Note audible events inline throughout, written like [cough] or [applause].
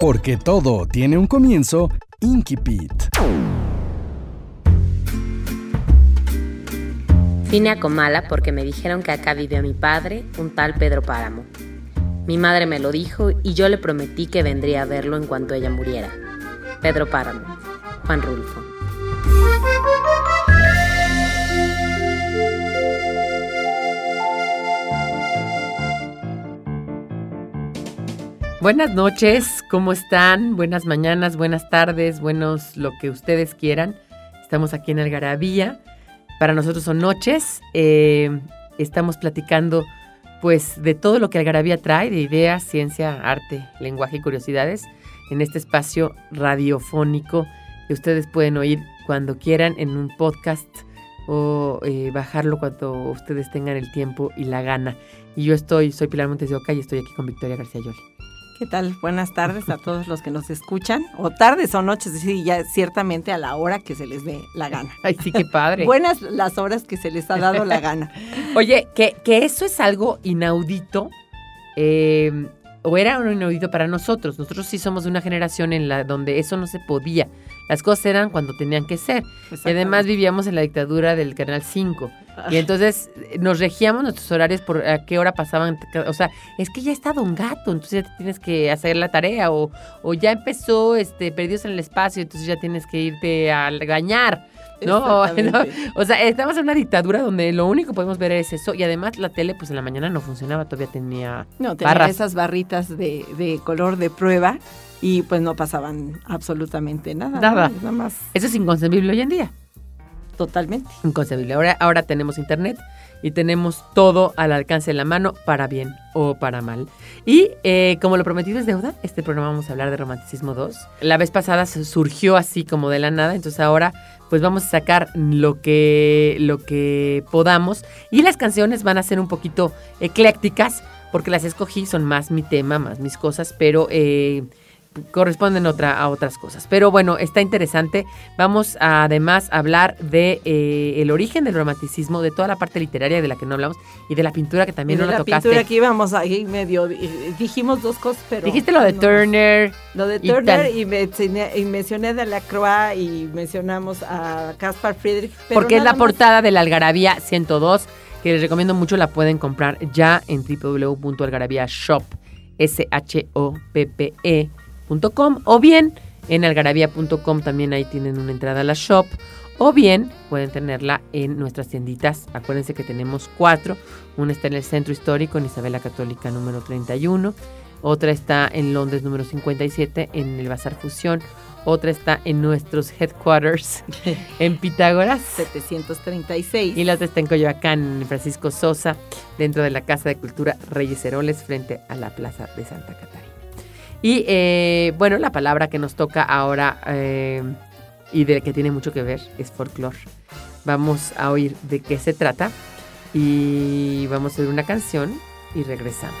Porque todo tiene un comienzo, Inkipit. Vine a Comala porque me dijeron que acá vive mi padre, un tal Pedro Páramo. Mi madre me lo dijo y yo le prometí que vendría a verlo en cuanto ella muriera. Pedro Páramo, Juan Rulfo. Buenas noches, ¿cómo están? Buenas mañanas, buenas tardes, buenos lo que ustedes quieran. Estamos aquí en Algarabía. Para nosotros son noches. Eh, estamos platicando pues de todo lo que Algarabía trae, de ideas, ciencia, arte, lenguaje y curiosidades, en este espacio radiofónico que ustedes pueden oír cuando quieran en un podcast o eh, bajarlo cuando ustedes tengan el tiempo y la gana. Y yo estoy, soy Pilar Montes de Oca y estoy aquí con Victoria García Yoli. ¿Qué tal? Buenas tardes a todos los que nos escuchan, o tardes o noches, sí, ya ciertamente a la hora que se les dé la gana. Ay, sí, qué padre. Buenas las horas que se les ha dado la gana. [laughs] Oye, que, que eso es algo inaudito, eh, o era un inaudito para nosotros. Nosotros sí somos de una generación en la donde eso no se podía. Las cosas eran cuando tenían que ser. Y además vivíamos en la dictadura del Canal 5. Y entonces eh, nos regíamos nuestros horarios por a qué hora pasaban. O sea, es que ya está Don Gato, entonces ya tienes que hacer la tarea. O, o ya empezó este Perdidos en el Espacio, entonces ya tienes que irte a gañar. No, [laughs] no, o sea, estamos en una dictadura donde lo único que podemos ver es eso y además la tele pues en la mañana no funcionaba, todavía tenía No, tenía barras. esas barritas de, de color de prueba y pues no pasaban absolutamente nada. Nada. ¿no? Nada más, Eso es inconcebible hoy en día. totalmente. Inconcebible. Ahora, ahora tenemos internet y tenemos todo al alcance de la mano, para bien o para mal. Y eh, como lo prometido es deuda, este programa vamos a hablar de Romanticismo 2. La vez pasada surgió así como de la nada, entonces ahora pues vamos a sacar lo que, lo que podamos. Y las canciones van a ser un poquito eclécticas, porque las escogí, son más mi tema, más mis cosas, pero... eh, corresponden otra, a otras cosas. Pero bueno, está interesante. Vamos a, además a hablar de eh, el origen del romanticismo, de toda la parte literaria de la que no hablamos y de la pintura que también Y de no la, la tocaste. pintura que íbamos ahí medio, eh, dijimos dos cosas, pero... Dijiste lo de no- Turner. Lo de Turner y, mencioné, y mencioné de la Croix y mencionamos a Caspar Friedrich. pero porque es la más- portada de la Algarabía 102, que les recomiendo mucho, la pueden comprar ya en www.algarabiashop, S-H-O-P-P-E punto com, o bien en algarabía.com también ahí tienen una entrada a la shop, o bien pueden tenerla en nuestras tienditas. Acuérdense que tenemos cuatro. Una está en el Centro Histórico, en Isabela Católica número 31. Otra está en Londres número 57, en el Bazar Fusión. Otra está en nuestros headquarters [laughs] en Pitágoras. 736. Y la otra está en Coyoacán, en Francisco Sosa, dentro de la Casa de Cultura Reyes Heroles, frente a la Plaza de Santa Catarina. Y eh, bueno, la palabra que nos toca ahora eh, y de que tiene mucho que ver es folclore. Vamos a oír de qué se trata y vamos a oír una canción y regresamos.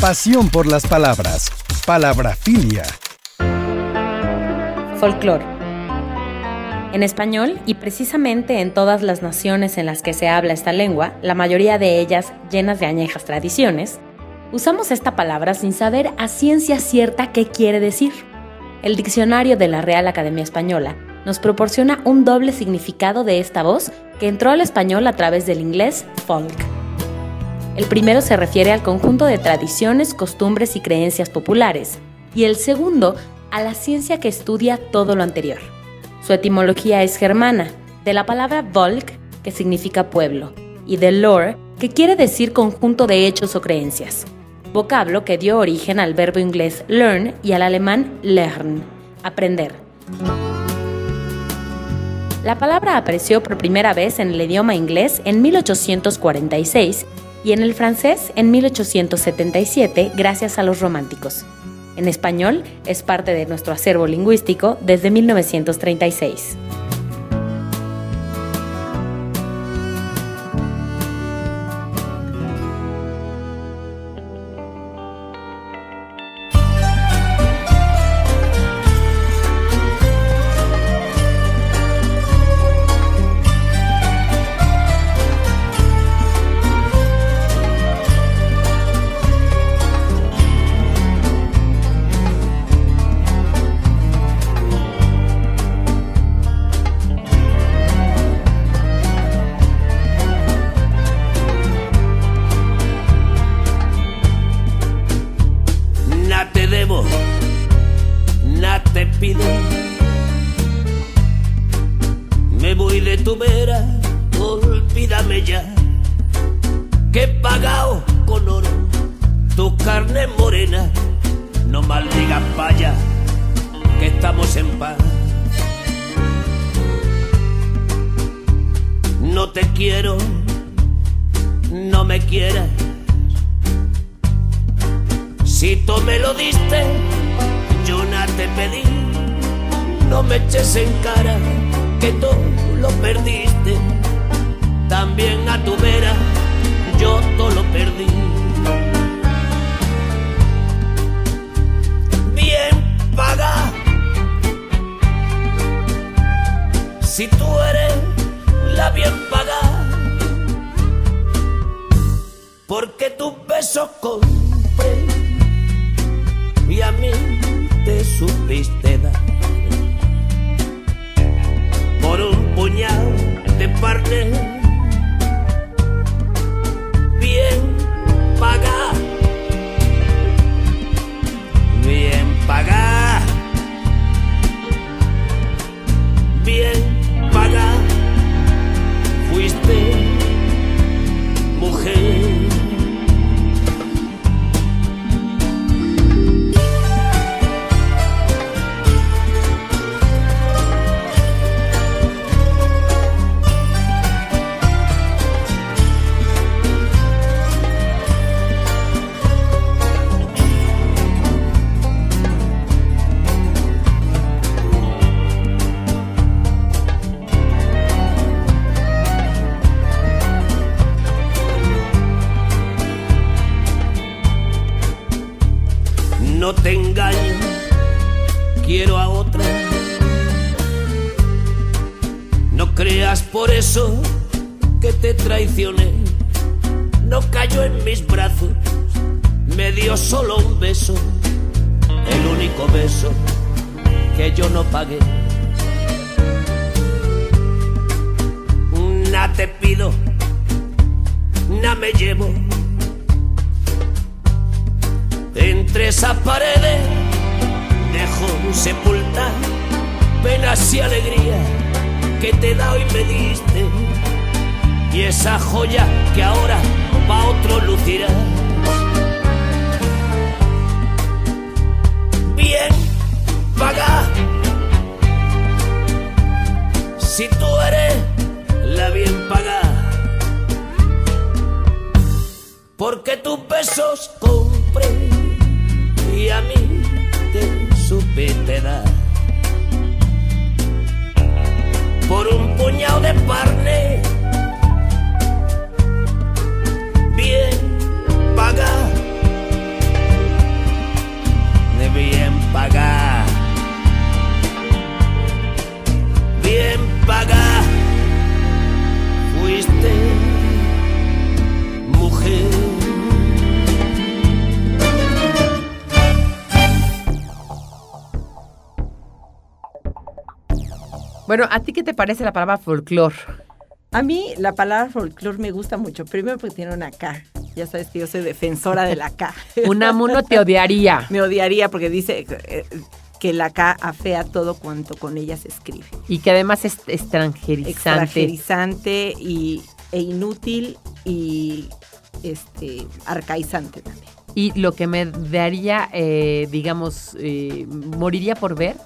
Pasión por las palabras. Palabrafilia. Folclore. En español, y precisamente en todas las naciones en las que se habla esta lengua, la mayoría de ellas llenas de añejas tradiciones, usamos esta palabra sin saber a ciencia cierta qué quiere decir. El diccionario de la Real Academia Española nos proporciona un doble significado de esta voz que entró al español a través del inglés folk. El primero se refiere al conjunto de tradiciones, costumbres y creencias populares, y el segundo a la ciencia que estudia todo lo anterior. Su etimología es germana, de la palabra Volk, que significa pueblo, y de lore, que quiere decir conjunto de hechos o creencias, vocablo que dio origen al verbo inglés learn y al alemán lernen, aprender. La palabra apareció por primera vez en el idioma inglés en 1846 y en el francés en 1877 gracias a los románticos. En español es parte de nuestro acervo lingüístico desde 1936. no me quieras. Si tú me lo diste, yo nada te pedí. No me eches en cara que tú lo perdiste. También a tu vera yo todo lo perdí. Bien paga. Si tú eres la bien pagada, porque tus besos compré y a mí te supiste dar. Por un puñal de parte bien pagada, bien pagada, bien always think me llevo. Entre esas paredes dejo sepultar penas y alegría que te da y me diste. Y esa joya que ahora pa' otro lucirá. Bien paga. Si tú eres la bien pagada porque tus besos compré y a mí te supiste dar. Por un puñado de parne, bien pagar, de bien pagar, bien pagar, fuiste. Bueno, ¿a ti qué te parece la palabra folclor? A mí la palabra folclor me gusta mucho. Primero porque tiene una K. Ya sabes que yo soy defensora de la K. [laughs] Un amuno te odiaría. [laughs] me odiaría porque dice eh, que la K afea todo cuanto con ella se escribe. Y que además es extranjerizante. Extranjerizante y, e inútil y este arcaizante también. Y lo que me daría, eh, digamos, eh, moriría por ver,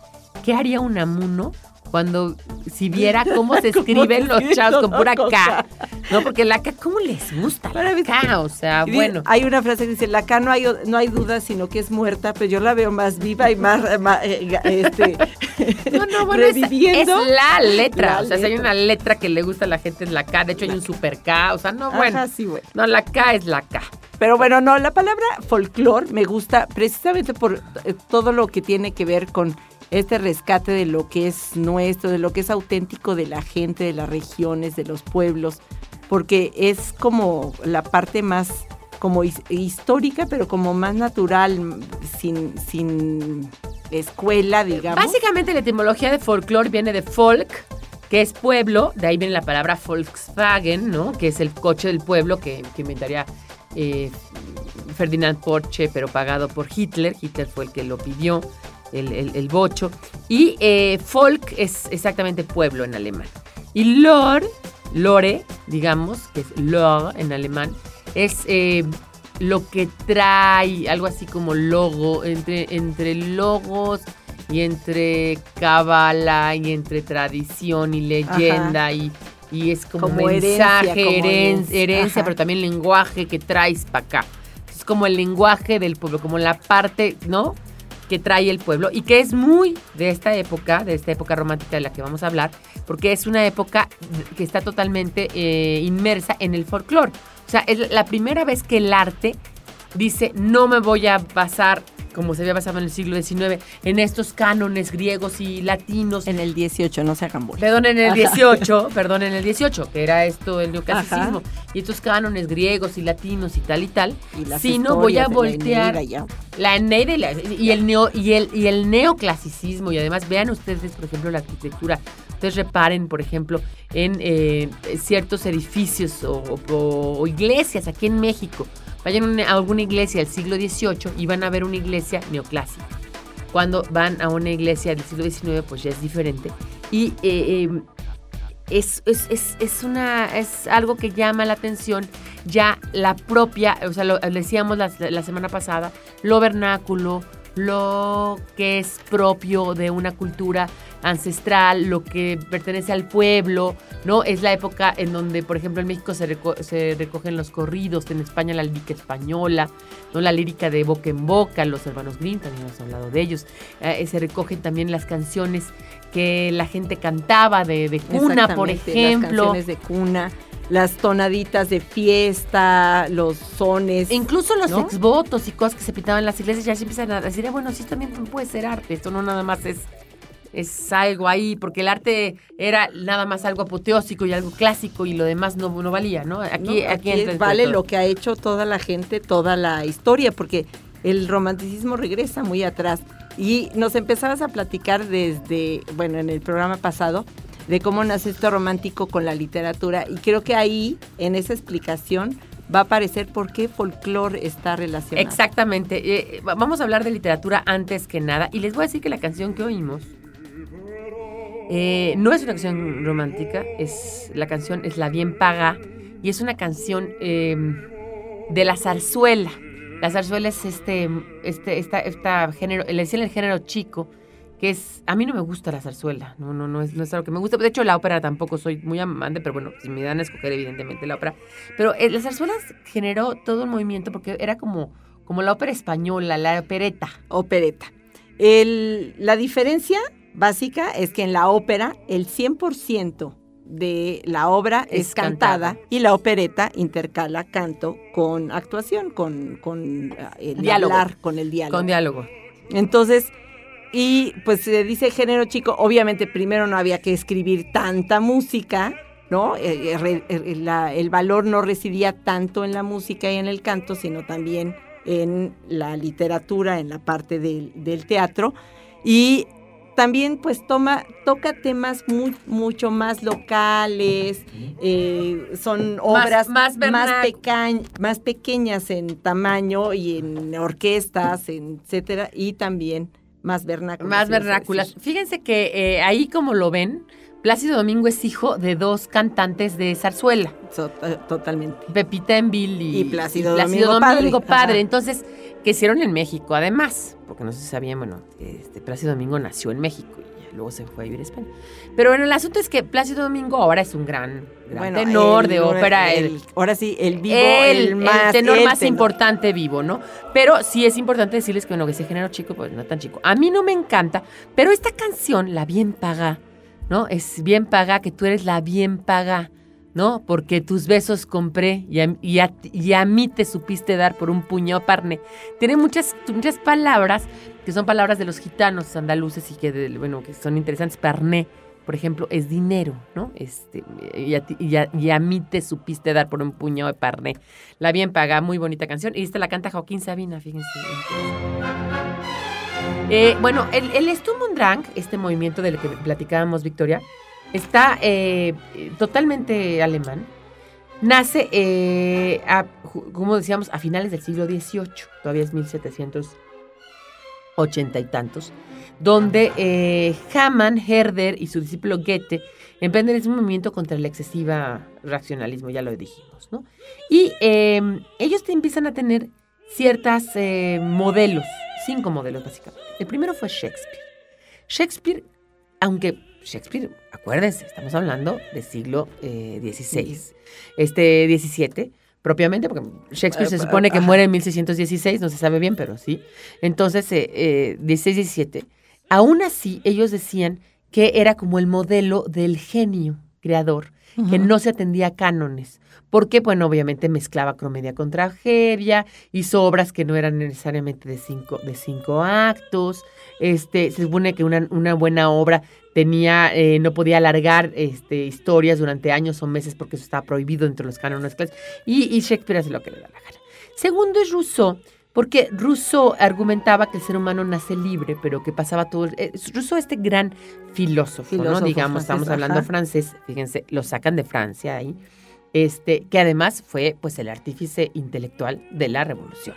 ¿qué haría un amuno cuando si viera [laughs] cómo se escriben los chavos con pura K. No, porque la K, ¿cómo les gusta? La K, o sea, bueno. Hay una frase que dice, la K no hay, no hay duda, sino que es muerta, pero yo la veo más viva y más, más, eh, ga- este, [laughs] No, no, bueno, es, reviviendo. es la letra. La o sea, si hay una letra que le gusta a la gente es la K. De hecho, hay un super K. O sea, no, bueno. Ajá, sí, bueno. No, la K es la K. Pero bueno, no, la palabra folclor me gusta precisamente por eh, todo lo que tiene que ver con este rescate de lo que es nuestro, de lo que es auténtico de la gente, de las regiones, de los pueblos, porque es como la parte más como his- histórica, pero como más natural, sin, sin escuela, digamos. Básicamente, la etimología de folclore viene de folk, que es pueblo. De ahí viene la palabra Volkswagen, ¿no? Que es el coche del pueblo que, que inventaría eh, Ferdinand Porsche, pero pagado por Hitler. Hitler fue el que lo pidió, el, el- el bocho. Y eh, folk es exactamente pueblo en alemán. Y lore, lore, digamos, que es lore en alemán, es eh, lo que trae, algo así como logo, entre, entre logos y entre cábala y entre tradición y leyenda y, y es como, Como herencia, mensaje, como heren- herencia, herencia, ajá. pero también lenguaje que traes para acá. Es como el lenguaje del pueblo, como la parte, ¿no? Que trae el pueblo y que es muy de esta época, de esta época romántica de la que vamos a hablar, porque es una época que está totalmente eh, inmersa en el folclore. O sea, es la primera vez que el arte dice, no me voy a basar, como se había basado en el siglo XIX, en estos cánones griegos y latinos. En el 18, no se hagan bolas. Perdón, en el. 18, perdón, en el 18, que era esto el neoclasicismo, y estos cánones griegos y latinos y tal y tal, Y sino voy a voltear la Eneida y, la- y el neo y el y el neoclasicismo y además vean ustedes por ejemplo la arquitectura ustedes reparen por ejemplo en eh, ciertos edificios o, o- o iglesias aquí en México vayan a una- a alguna iglesia del siglo XVIII y van a ver una iglesia neoclásica. Cuando van a una iglesia del siglo XIX pues ya es diferente. Y eh, eh, es, es, es, es una, es algo que llama la atención. Ya la propia, o sea, lo decíamos la, la semana pasada, lo vernáculo, lo que es propio de una cultura ancestral, lo que pertenece al pueblo, ¿no? Es la época en donde, por ejemplo, en México se, reco- se recogen los corridos, en España la lírica española, ¿no? La lírica de boca en boca, los hermanos Grimm, también hemos hablado de ellos. Eh, se recogen también las canciones que la gente cantaba de, de cuna, por ejemplo. Las canciones de cuna, las tonaditas de fiesta, los sones. E incluso los ¿no? exvotos y cosas que se pintaban en las iglesias ya se empiezan a decir, "Ah, bueno, sí, también puede ser arte, esto no nada más es, es algo ahí, porque el arte era nada más algo apoteósico y algo clásico y lo demás no, no valía, ¿no? Aquí, ¿no? aquí, Aquí vale lo que ha hecho toda la gente, toda la historia, porque el romanticismo regresa muy atrás. Y nos empezabas a platicar desde, bueno, en el programa pasado, de cómo nace esto romántico con la literatura. Y creo que ahí, en esa explicación, va a aparecer por qué folclore está relacionado. Exactamente. Eh, va- vamos a hablar de literatura antes que nada. Y les voy a decir que la canción que oímos eh, no es una canción romántica. Es, la canción es La Bien Paga. Y es una canción eh, de la zarzuela. La zarzuela es este, este, esta, esta género, le decían el género chico, que es, a mí no me gusta la zarzuela, no, no, no es, no es algo que me gusta. De hecho, la ópera tampoco soy muy amante, pero bueno, si me dan a escoger, evidentemente la ópera. Pero eh, la zarzuela generó todo un movimiento porque era como, como la ópera española, la opereta. Opereta. El- la diferencia básica es que en la ópera el 100% de la obra es, Es cantada, cantada. y la opereta intercala canto con actuación, con, con el Diálogo. hablar, con el diálogo. Con diálogo. Entonces, y pues se dice género chico, obviamente primero no había que escribir tanta música, ¿no? Eh, eh, eh, la- el valor no residía tanto en la música y en el canto, sino también en la literatura, en la parte del, del teatro. Y también pues toma, toca temas muy, mucho más locales, eh, son obras más más, peca- más pequeñas en tamaño y en orquestas, etcétera, y también más vernáculas. Más vernáculas. Fíjense que eh, ahí como lo ven, Plácido Domingo es hijo de dos cantantes de zarzuela. So- totalmente. Pepita Envil y, Y Plácido Domingo Domingo padre. Entonces, que hicieron en México, además, porque no se sabía, bueno, este, Plácido Domingo nació en México y luego se fue a vivir a España. Pero bueno, el asunto es que Plácido Domingo ahora es un gran, gran Bueno, tenor el- de ópera. el- el- ahora sí, el vivo, el, más. tenor más tenor. importante vivo, ¿no? Pero sí es importante decirles que, bueno, que ese género chico, pues no tan chico. A mí no me encanta, pero esta canción, la bien paga, ¿no? Es bien paga, que tú eres la bien paga, ¿no? Porque tus besos compré y a, mí te supiste dar por un puño parne. Tiene muchas, muchas palabras que son palabras de los gitanos andaluces y que, de- bueno, que son interesantes. Parné, por ejemplo, es dinero, ¿no? Este, y, a mí te supiste dar por un puño de parné. La bien paga, muy bonita canción. Y esta la canta Joaquín Sabina, fíjense. Eh, bueno, el, el este movimiento del que platicábamos, Victoria, está eh, totalmente alemán. Nace, eh, como decíamos, a finales del siglo XVIII, todavía es 1780 y tantos, donde eh, Hamann, Herder y su discípulo Goethe emprenden ese movimiento contra el excesiva racionalismo, ya lo dijimos, ¿no? Y eh, ellos empiezan a tener ciertas eh, modelos, cinco modelos básicamente. El primero fue Shakespeare. Shakespeare, aunque Shakespeare, acuérdense, estamos hablando del siglo eh, XVI, este 17 propiamente, porque Shakespeare se Eh, supone que muere en 1616, no se sabe bien, pero sí. Entonces, eh, eh, 16, 17. Aún así, ellos decían que era como el modelo del genio creador, que no se atendía a cánones. Porque, bueno, obviamente mezclaba comedia con tragedia, hizo obras que no eran necesariamente de cinco, de cinco actos. Este, se supone que una, una buena obra tenía, eh, no podía alargar este, historias durante años o meses porque eso estaba prohibido entre los cánones clásicos. Y, y Shakespeare hace lo que le da la gana. Segundo es Rousseau, porque Rousseau argumentaba que el ser humano nace libre, pero que pasaba todo. eh, Rousseau, este gran filósofo, ¿no? Digamos, estamos hablando ajá. francés, fíjense, lo sacan de Francia ahí, este, que además fue pues el artífice intelectual de la revolución.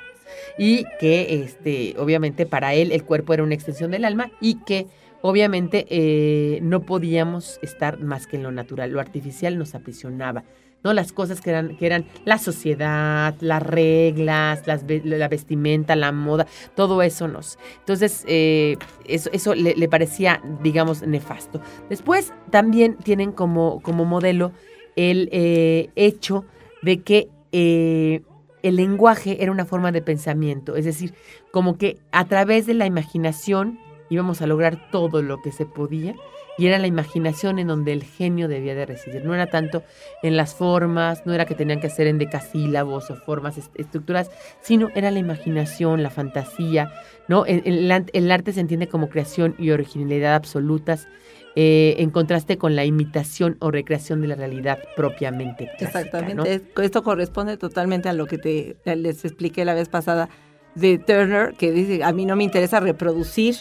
Y que este, obviamente para él el cuerpo era una extensión del alma y que obviamente eh, no podíamos estar más que en lo natural. Lo artificial nos aprisionaba. ¿No? Las cosas que eran, que eran la sociedad, las reglas, la vestimenta, la moda, todo eso nos. Entonces, eh, eso, eso le, le parecía, digamos, nefasto. Después también tienen como, como modelo el eh, hecho de que eh, el lenguaje era una forma de pensamiento, es decir, como que a través de la imaginación íbamos a lograr todo lo que se podía y era la imaginación en donde el genio debía de residir. No era tanto en las formas, no era que tenían que hacer en decasílabos o formas est- estructuras, sino era la imaginación, la fantasía, ¿no? El, arte se entiende como creación y originalidad absolutas, eh, en contraste con la imitación o recreación de la realidad propiamente clásica, Exactamente. Esto corresponde totalmente a lo que te les expliqué la vez pasada de Turner, que dice, a mí no me interesa reproducir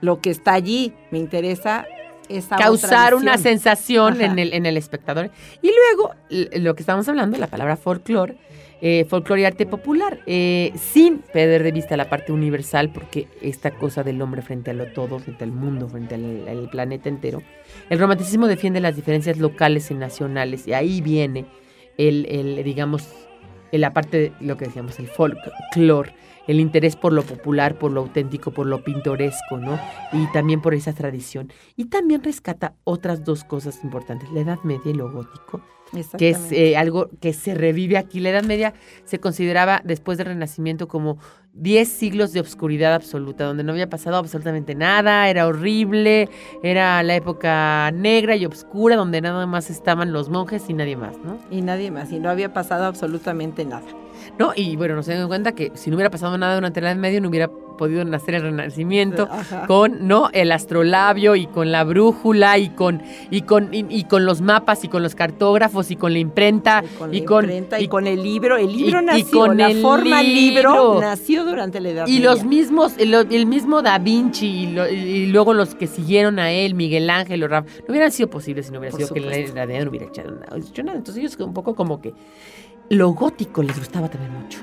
lo que está allí, me interesa esa causar otra una sensación Ajá. en el, en el espectador. Y luego, lo que estamos hablando, la palabra folclore, eh, folclore y arte popular, eh, sin perder de vista la parte universal, porque esta cosa del hombre frente a lo todo, frente al mundo, frente al, al planeta entero, el romanticismo defiende las diferencias locales y nacionales, y ahí viene el, el, digamos, la parte de lo que decíamos, el folclore, el interés por lo popular, por lo auténtico, por lo pintoresco, ¿no? Y también por esa tradición. Y también rescata otras dos cosas importantes, la Edad Media y lo gótico, que es eh, algo que se revive aquí. La Edad Media se consideraba después del Renacimiento como 10 siglos de obscuridad absoluta, donde no había pasado absolutamente nada, era horrible, era la época negra y oscura, donde nada más estaban los monjes y nadie más, ¿no? Y nadie más, y no había pasado absolutamente nada. ¿No? Y bueno, nos damos cuenta que si no hubiera pasado nada durante la Edad Media, no hubiera podido nacer el Renacimiento Ajá. con no el astrolabio y con la brújula y con y con y, y con los mapas y con los cartógrafos y con la imprenta Y con y con imprenta, y, con el libro. El libro y nació, con la el forma libro. libro. nació durante la Edad y Media. los mismos el, el mismo Da Vinci y, lo- y luego los que siguieron a él Miguel Ángel o Rafa no hubieran sido posibles si no hubiera Por sido que la. Edad Media no hubiera hecho nada, hecho nada. entonces ellos un poco como que lo gótico les gustaba también mucho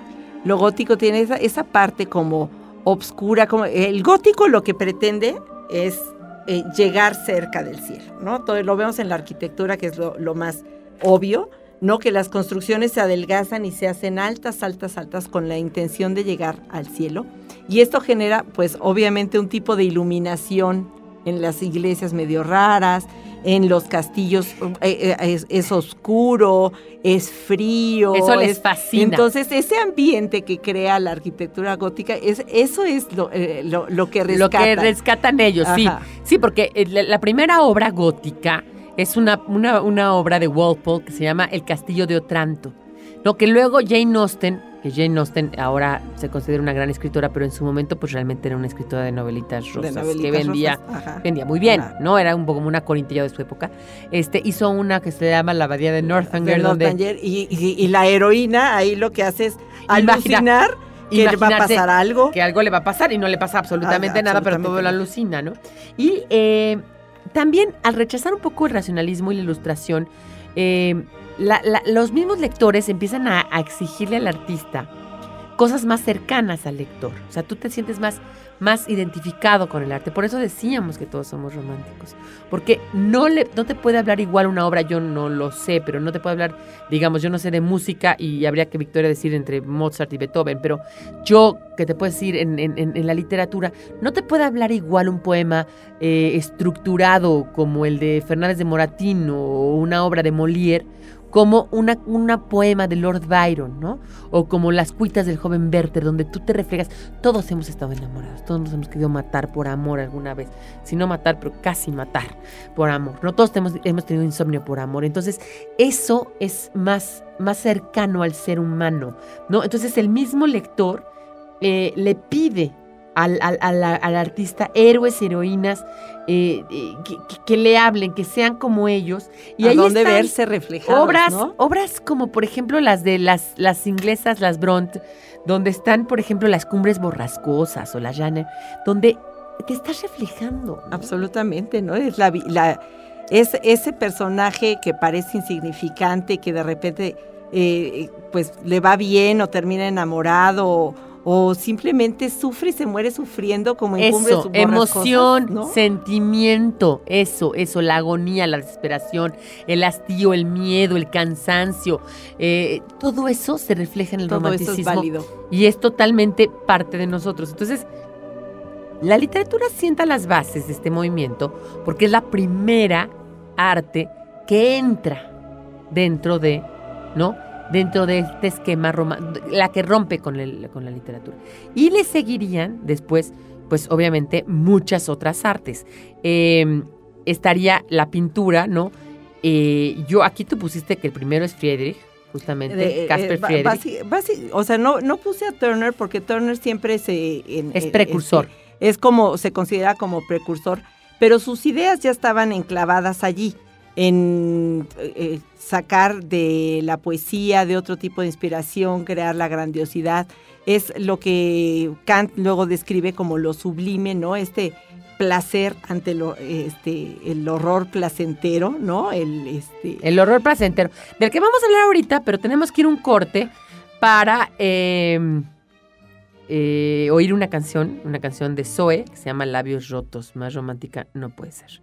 Lo gótico tiene esa, esa parte como obscura, como el gótico lo que pretende es eh, llegar cerca del cielo, ¿no? Todo lo vemos en la arquitectura, que es lo, lo más obvio, ¿no? Que las construcciones se adelgazan y se hacen altas, altas, altas con la intención de llegar al cielo. Y esto genera, pues, obviamente un tipo de iluminación en las iglesias medio raras, en los castillos eh, eh, es, oscuro, es frío. Eso les fascina. Entonces, ese ambiente que crea la arquitectura gótica, es, eso es lo, eh, que rescatan. Lo que rescatan ellos, sí. Sí, porque la, primera obra gótica es una, una, una obra de Walpole que se llama El Castillo de Otranto. Lo que luego Jane Austen que Jane Austen ahora se considera una gran escritora, pero en su momento pues realmente era una escritora de novelitas rosas que vendía, vendía muy bien, ¿no? Era un poco como una corintilla de su época. Este hizo una que se llama La Abadía de Northanger, donde y, la heroína ahí lo que hace es alucinar que le va a pasar algo. Que algo le va a pasar y no le pasa absolutamente nada, pero todo lo alucina, ¿no? Y eh, también al rechazar un poco el racionalismo y la ilustración, eh, los mismos lectores empiezan a, exigirle al artista cosas más cercanas al lector. O sea, tú te sientes más, más identificado con el arte. Por eso decíamos que todos somos románticos. Porque no, le, no te puede hablar igual una obra, yo no lo sé, pero no te puede hablar, digamos, yo no sé de música y habría que Victoria decir entre Mozart y Beethoven, pero yo, que te puedo decir en, en, la literatura, no te puede hablar igual un poema eh, estructurado como el de Fernández de Moratín o una obra de Molière como una, una, poema de Lord Byron, ¿no? O como las cuitas del joven Werther, donde tú te reflejas. Todos hemos estado enamorados, todos nos hemos querido matar por amor alguna vez. Si no matar, pero casi matar por amor. No todos hemos, hemos tenido insomnio por amor. Entonces, eso es más, más cercano al ser humano, ¿no? Entonces, el mismo lector eh, le pide al, al, artista, héroes, heroínas, eh, eh, que, le hablen, que sean como ellos. Y ahí donde verse reflejados, obras, obras como por ejemplo las de las, las inglesas, las Bront, donde están por ejemplo las cumbres borrascosas o la Janner, donde te estás reflejando. Absolutamente, ¿no? Es la, la es ese personaje que parece insignificante, que de repente eh, pues le va bien o termina enamorado o simplemente sufre y se muere sufriendo como en eso, emoción, sentimiento, eso, eso, la agonía, la desesperación, el hastío, el miedo, el cansancio, eh, todo eso se refleja en el todo Eso es válido. Y es totalmente parte de nosotros. Entonces, la literatura sienta las bases de este movimiento porque es la primera arte que entra dentro de, ¿no? Dentro de este esquema, la que rompe con, el, con la literatura. Y le seguirían después, pues obviamente, muchas otras artes. Em, estaría la pintura, ¿no? Eh, yo aquí tú pusiste que el primero es Friedrich, justamente, Casper eh, Friedrich. o sea, no, no puse a Turner porque Turner siempre se... es precursor. es como, se considera como precursor, pero sus ideas ya estaban enclavadas allí en eh, sacar de la poesía, de otro tipo de inspiración, crear la grandiosidad. Es lo que Kant luego describe como lo sublime, ¿no? Este placer ante lo, este, el horror placentero, ¿no? El, este... el horror placentero, del que vamos a hablar ahorita, pero tenemos que ir un corte para em, eh, oír una canción, una canción de Zoe que se llama Labios Rotos, más romántica no puede ser.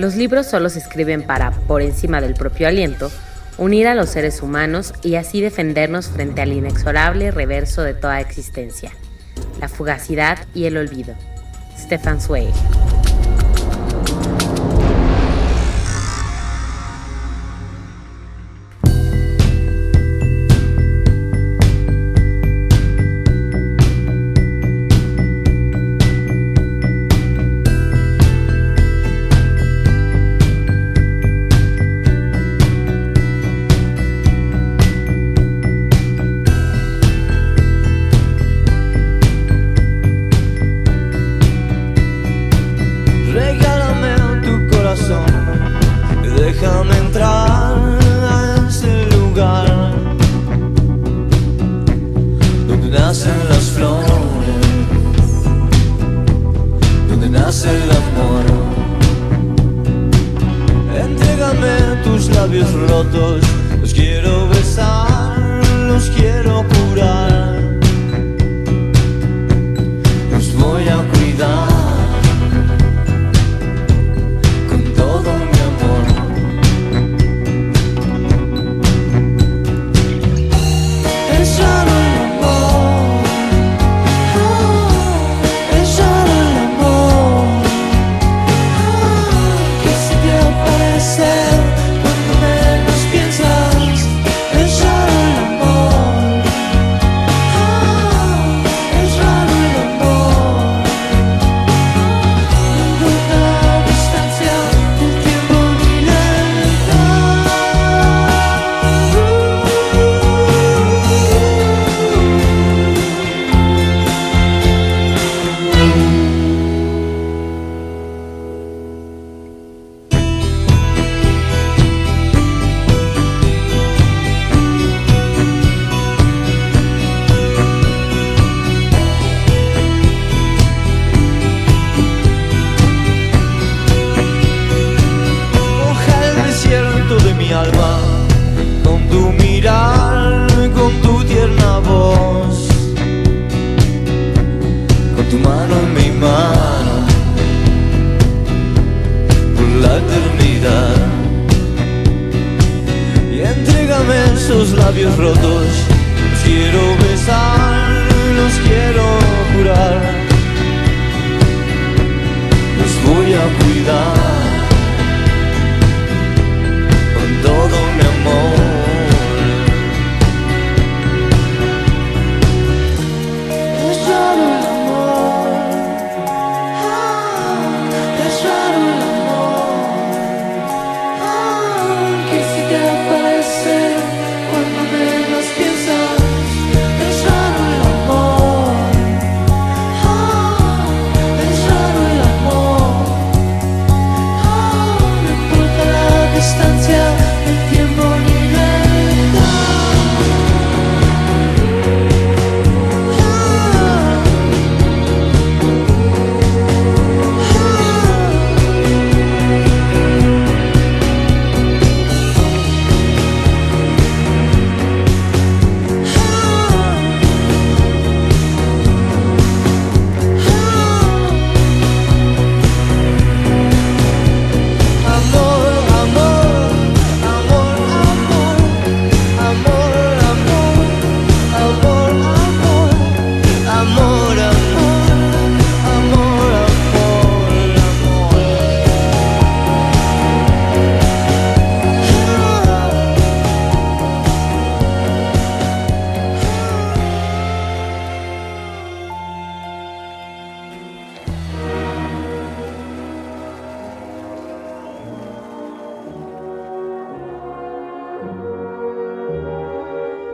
Los libros solo se escriben para, por encima del propio aliento, unir a los seres humanos y así defendernos frente al inexorable reverso de toda existencia, la fugacidad y el olvido. Stefan Zweig.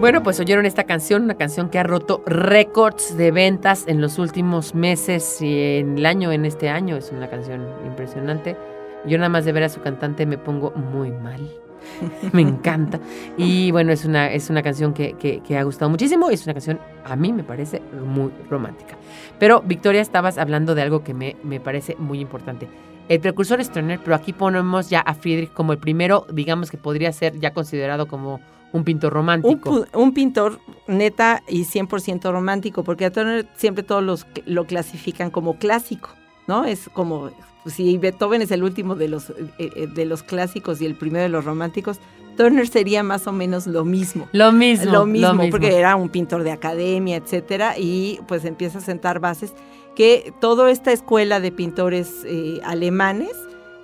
Bueno, pues oyeron esta canción, una canción que ha roto récords de ventas en los últimos meses y en el año, en este año. Es una canción impresionante. Yo nada más de ver a su cantante me pongo muy mal. [laughs] Me encanta. Y bueno, es una, es una canción que, que- que ha gustado muchísimo. Es una canción, a mí me parece muy romántica. Pero, Victoria, estabas hablando de algo que me, me parece muy importante. El precursor es Turner, pero aquí ponemos ya a Friedrich como el primero, digamos que podría ser ya considerado como un pintor romántico. un pintor neta y 100% romántico, porque a Turner siempre todos los, lo clasifican como clásico, ¿no? Es como, si Beethoven es el último de los, eh, eh, de los clásicos y el primero de los románticos, Turner sería más o menos lo mismo. Lo mismo. Lo mismo, porque era un pintor de academia, etcétera, y pues empieza a sentar bases que toda esta escuela de pintores eh, alemanes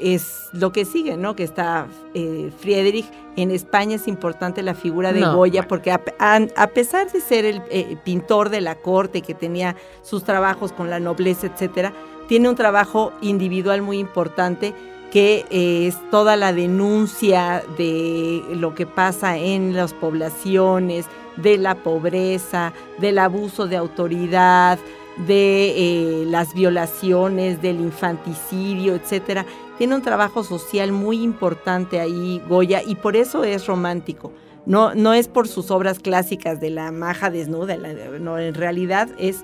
es lo que sigue, ¿no? Que está eh, Friedrich. En España es importante la figura de No, Goya, porque a, a- a pesar de ser el eh, pintor de la corte, que tenía sus trabajos con la nobleza, etcétera, tiene un trabajo individual muy importante que eh, es toda la denuncia de lo que pasa en las poblaciones, de la pobreza, del abuso de autoridad, de eh, las violaciones, del infanticidio, etcétera. Tiene un trabajo social muy importante ahí, Goya, y por eso es romántico. No, no es por sus obras clásicas de la maja desnuda, la- no, en realidad es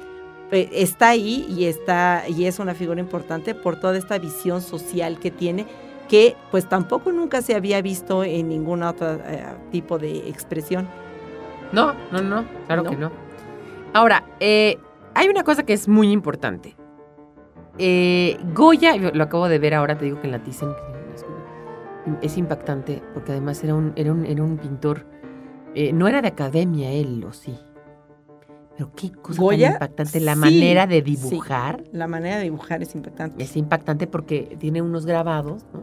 eh, está ahí y está y es una figura importante por toda esta visión social que tiene que pues tampoco nunca se había visto en ningún otro eh, tipo de expresión. No, no, no, claro No. que no. Ahora, eh, hay una cosa que es muy importante. Eh, Goya, lo acabo de ver ahora, te digo que en la Thyssen, es impactante, porque además era un, era un, era un pintor, eh, no era de academia él, o sí. Pero qué cosa ¿Goya? tan impactante, la Sí, manera de sí. dibujar. La manera de dibujar es impactante. Es impactante porque tiene unos grabados, ¿no?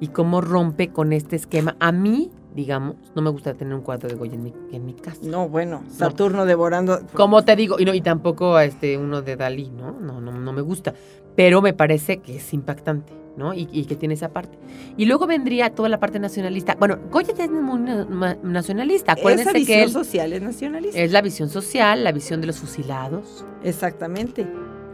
Y cómo rompe con este esquema. A mí, digamos, no me gusta tener un cuadro de Goya en mi, en mi casa. No, bueno, Saturno devorando. Como te digo, y, no, y tampoco este, uno de Dalí, ¿no? No, no, no me gusta. Pero me parece que es impactante, ¿no? Y, y que tiene esa parte. Y luego vendría toda la parte nacionalista. Bueno, Goya es muy nacionalista. Esa Acuérdense visión que él social es nacionalista. es la visión social, la visión de los fusilados. Exactamente.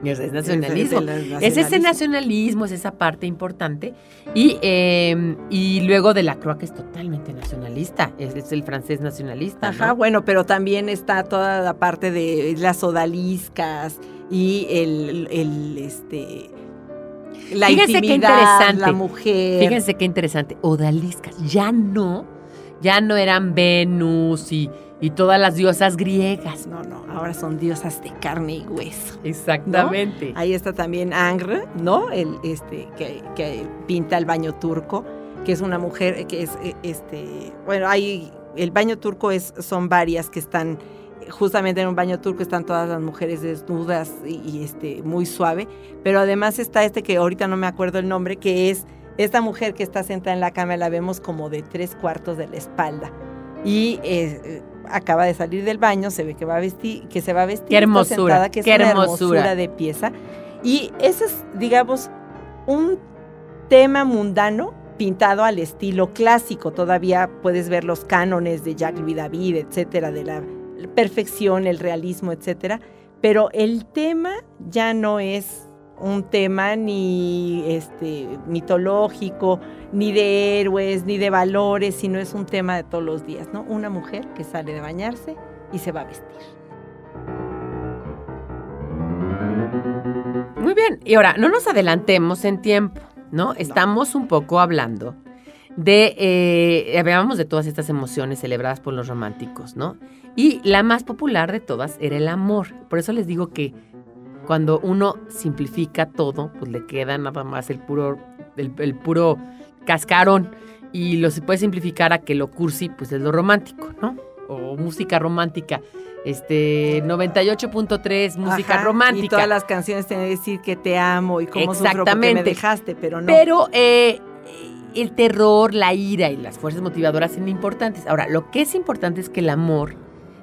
Es, es Es nacionalismo. Es ese nacionalismo, es esa parte importante. Y, eh, y luego de la Croix, que es totalmente nacionalista. Es, es el francés nacionalista. Ajá, ¿no? bueno, pero también está toda la parte de las odaliscas y el, el, este la Fíjense qué intimidad, interesante. la mujer. Fíjense qué interesante. Odaliscas. Ya no, ya no eran Venus y, y todas las diosas griegas. No, no, ahora son diosas de carne y hueso. Exactamente. Ahí está también Angre, ¿no? El este que, que pinta el baño turco, que es una mujer que es eh, este, bueno, hay el baño turco es son varias que están justamente en un baño turco están todas las mujeres desnudas y, y, este muy suave, pero además está este que ahorita no me acuerdo el nombre, que es esta mujer que está sentada en la cama, la vemos como de tres cuartos de la espalda y eh, eh, acaba de salir del baño, se ve que va a vestir, que se va a vestir, Qué está hermosura, sentada, que es qué una hermosura. hermosura de pieza y ese es, digamos, un tema mundano pintado al estilo clásico. Todavía puedes ver los cánones de Jacques Louis David, etcétera, de la perfección, el realismo, etcétera. Pero el tema ya no es un tema ni este mitológico, ni de héroes, ni de valores, sino es un tema de todos los días, ¿no? Una mujer que sale de bañarse y se va a vestir. Muy bien. Y ahora, no nos adelantemos en tiempo, ¿no? Estamos un poco hablando de, eh, hablábamos de todas estas emociones celebradas por los románticos, ¿no? Y la más popular de todas era el amor. Por eso les digo que cuando uno simplifica todo, pues le queda nada más el puro, el, el puro cascarón. Y lo se puede simplificar a que lo cursi, pues es lo romántico, ¿no? O música romántica. Este, 98.3, música Ajá, romántica. Y todas las canciones tienen que decir que te amo y cómo sufro porque me Exactamente. dejaste, pero no. Pero eh, el terror, la ira y las fuerzas motivadoras son importantes. Ahora, lo que es importante es que el amor,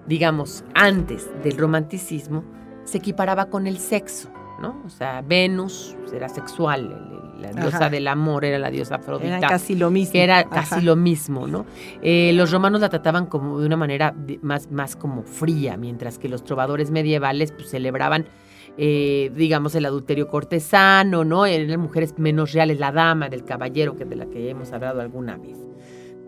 digamos, antes del romanticismo, se equiparaba con el sexo, ¿no? O sea, Venus era sexual, la diosa Ajá. del amor era la diosa Afrodita. casi lo mismo. que era Ajá. casi lo mismo, ¿no? Eh, los romanos la trataban como de una manera de- más, más como fría, mientras que los trovadores medievales pues, celebraban, eh, digamos, el adulterio cortesano, ¿no? Eran mujeres menos reales, la dama del caballero, que de la que ya hemos hablado alguna vez.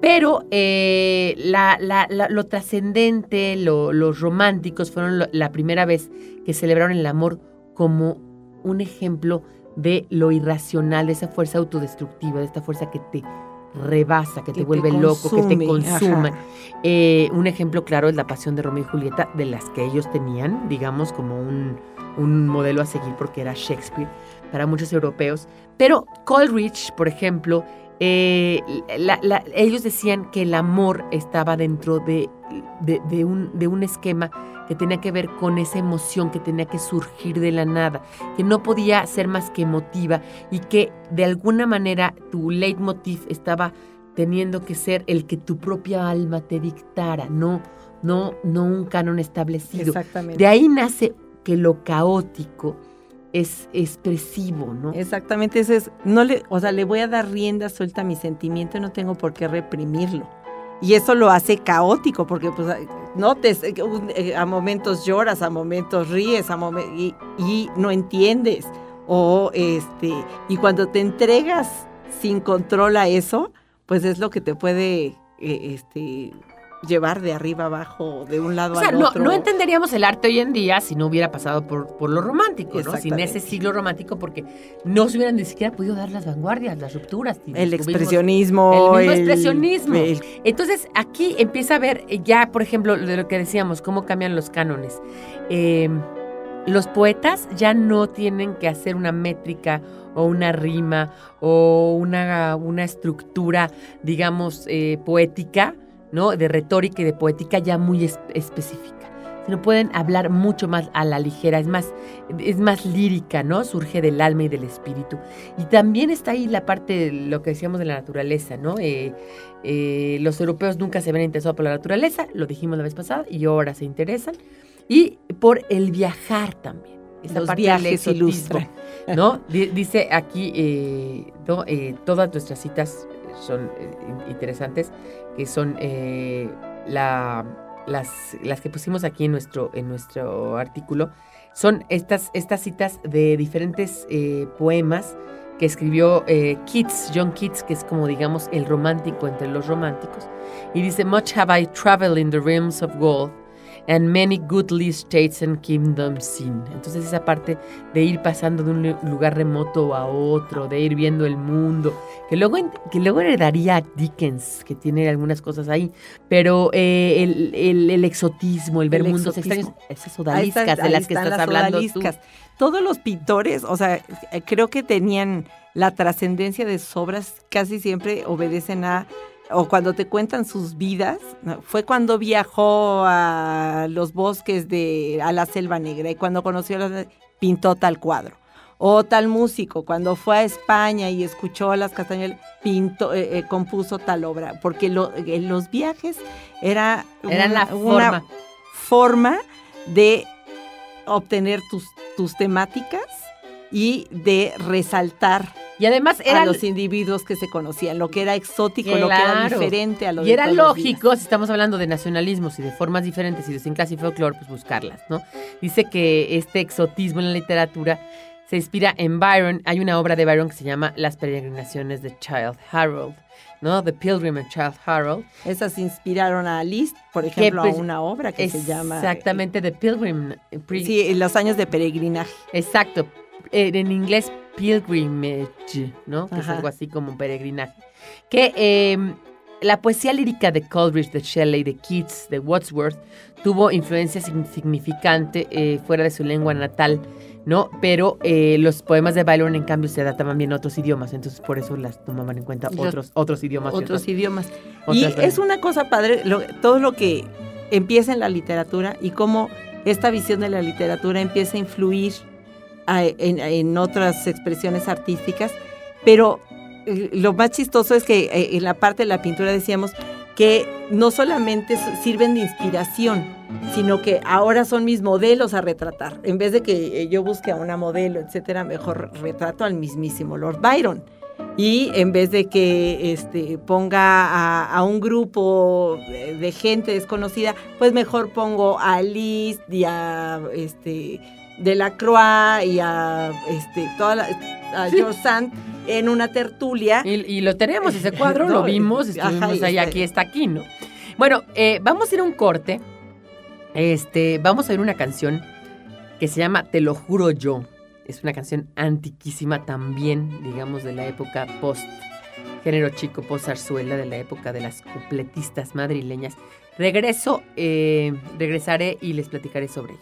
Pero eh, la- la- la- lo trascendente, lo- los románticos fueron lo- la primera vez que celebraron el amor como un ejemplo de lo irracional, de esa fuerza autodestructiva, de esta fuerza que te rebasa, que, Que te te vuelve loco, que te consume. Eh, un ejemplo claro es la pasión de Romeo y Julieta, de las que ellos tenían, digamos, como un, un modelo a seguir porque era Shakespeare para muchos europeos. Pero Coleridge, por ejemplo, eh, la- la- ellos decían que el amor estaba dentro de, de- de un, de un esquema que tenía que ver con esa emoción que tenía que surgir de la nada, que no podía ser más que emotiva y que de alguna manera tu leitmotiv estaba teniendo que ser el que tu propia alma te dictara, no, no, no un canon establecido. Exactamente. De ahí nace que lo caótico es expresivo, ¿no? Exactamente, ese es, no le, o sea, le voy a dar rienda suelta a mi sentimiento no tengo por qué reprimirlo. Y eso lo hace caótico, porque pues, no te, eh, a momentos lloras, a momentos ríes, a y no entiendes. O este, y cuando te entregas sin control a eso, pues es lo que te puede eh, este, llevar de arriba abajo, de un lado O sea, al no, otro. no entenderíamos el arte hoy en día si no hubiera pasado por, por lo romántico, ¿no? Sin ese siglo romántico, porque no se hubieran ni siquiera podido dar las vanguardias, las rupturas. El expresionismo. El mismo expresionismo. el- Entonces, aquí empieza a ver eh, ya, por ejemplo, de lo que decíamos, cómo cambian los cánones. Eh, los poetas ya no tienen que hacer una métrica o una rima o una, una estructura, digamos, eh, poética, ¿no? De retórica y de poética ya muy es- específica. Sino pueden hablar mucho más a la ligera, es más, es más lírica, ¿no? Surge del alma y del espíritu. Y también está ahí la parte lo que decíamos de la naturaleza, ¿no? Eh, eh, los europeos nunca se habían interesado por la naturaleza, lo dijimos la vez pasada, y ahora se interesan. Y por el viajar también. Esa Los parte viajes ilustran. ¿no? Di- Dice aquí, eh, ¿no? Eh, todas nuestras citas son eh, in- interesantes, que son eh, la, las, las que pusimos aquí en nuestro, en nuestro artículo. Son estas, estas citas de diferentes eh, poemas que escribió Keats, John Keats, que es como digamos el romántico entre los románticos. Y dice, Much have I traveled in the realms of gold, and many goodly states and kingdoms seen. Entonces esa parte de ir pasando de un lu- lugar remoto a otro, de ir viendo el mundo, que luego, que luego heredaría a Dickens, que tiene algunas cosas ahí, pero eh, el, el- el exotismo, el ver El mundos extraños, esas odaliscas están- de las que estás las hablando odaliscas. Todos los pintores, o sea, eh, creo que tenían la trascendencia de sus obras, casi siempre obedecen a, o cuando te cuentan sus vidas, ¿no? fue cuando viajó a los bosques de, a la Selva Negra y cuando conoció, la, pintó tal cuadro. O tal músico, cuando fue a España y escuchó las castañuelas, pintó, eh, eh, compuso tal obra, porque lo- eh, los viajes era Eran la una forma. forma de obtener tus, tus temáticas y de resaltar Y además era, a los individuos que se conocían, lo que era exótico, lo que era Claro. diferente a lo y era lógico, si estamos hablando de nacionalismos y de formas diferentes y de sinclasia y folclore, pues buscarlas, ¿no? Dice que este exotismo en la literatura se inspira en Byron. Hay una obra de Byron que se llama Las peregrinaciones de Child Harold, ¿no? The Pilgrim and Child Harold. Esas inspiraron a Liszt, por ejemplo, pues, a una obra que se llama... Exactamente, The Pilgrim. eh, pre- Sí, en los años de peregrinaje. Exacto. Eh, en inglés, pilgrimage, ¿no? Que es algo así como un peregrinaje. Que eh, la poesía lírica de Coleridge, de Shelley, de Keats, de Wordsworth, tuvo influencia sign- significante eh, fuera de su lengua natal, ¿no? Pero eh, los poemas de Byron, en cambio, se adaptaban bien a otros idiomas, entonces por eso las tomaban en cuenta otros, otros idiomas. otros idiomas. Y es una cosa padre, lo- todo lo que empieza en la literatura y cómo esta visión de la literatura empieza a influir en, otras expresiones artísticas, pero eh, lo más chistoso es que eh, en la parte de la pintura decíamos que no solamente sirven de inspiración, sino que ahora son mis modelos a retratar. En vez de que eh, yo busque a una modelo, etcétera, mejor retrato al mismísimo Lord Byron. Y en vez de que este, ponga a, un grupo de, de gente desconocida, pues mejor pongo a Liszt y a este, Delacroix y a este, toda la, a George Sand en una tertulia. Y, y lo tenemos, ese cuadro, lo [laughs] vimos, estuvimos ahí, está- aquí está aquí, ¿no? Bueno, eh, vamos a ir a un corte. Este, vamos a a una canción que se llama Te lo juro yo. Es una canción antiquísima también, digamos, de la época post género chico, post zarzuela, de la época de las cupletistas madrileñas. Regreso, eh, regresaré y les platicaré sobre ella.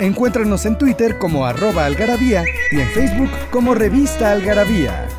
Encuéntranos en Twitter como arroba algarabía y en Facebook como revista algarabía.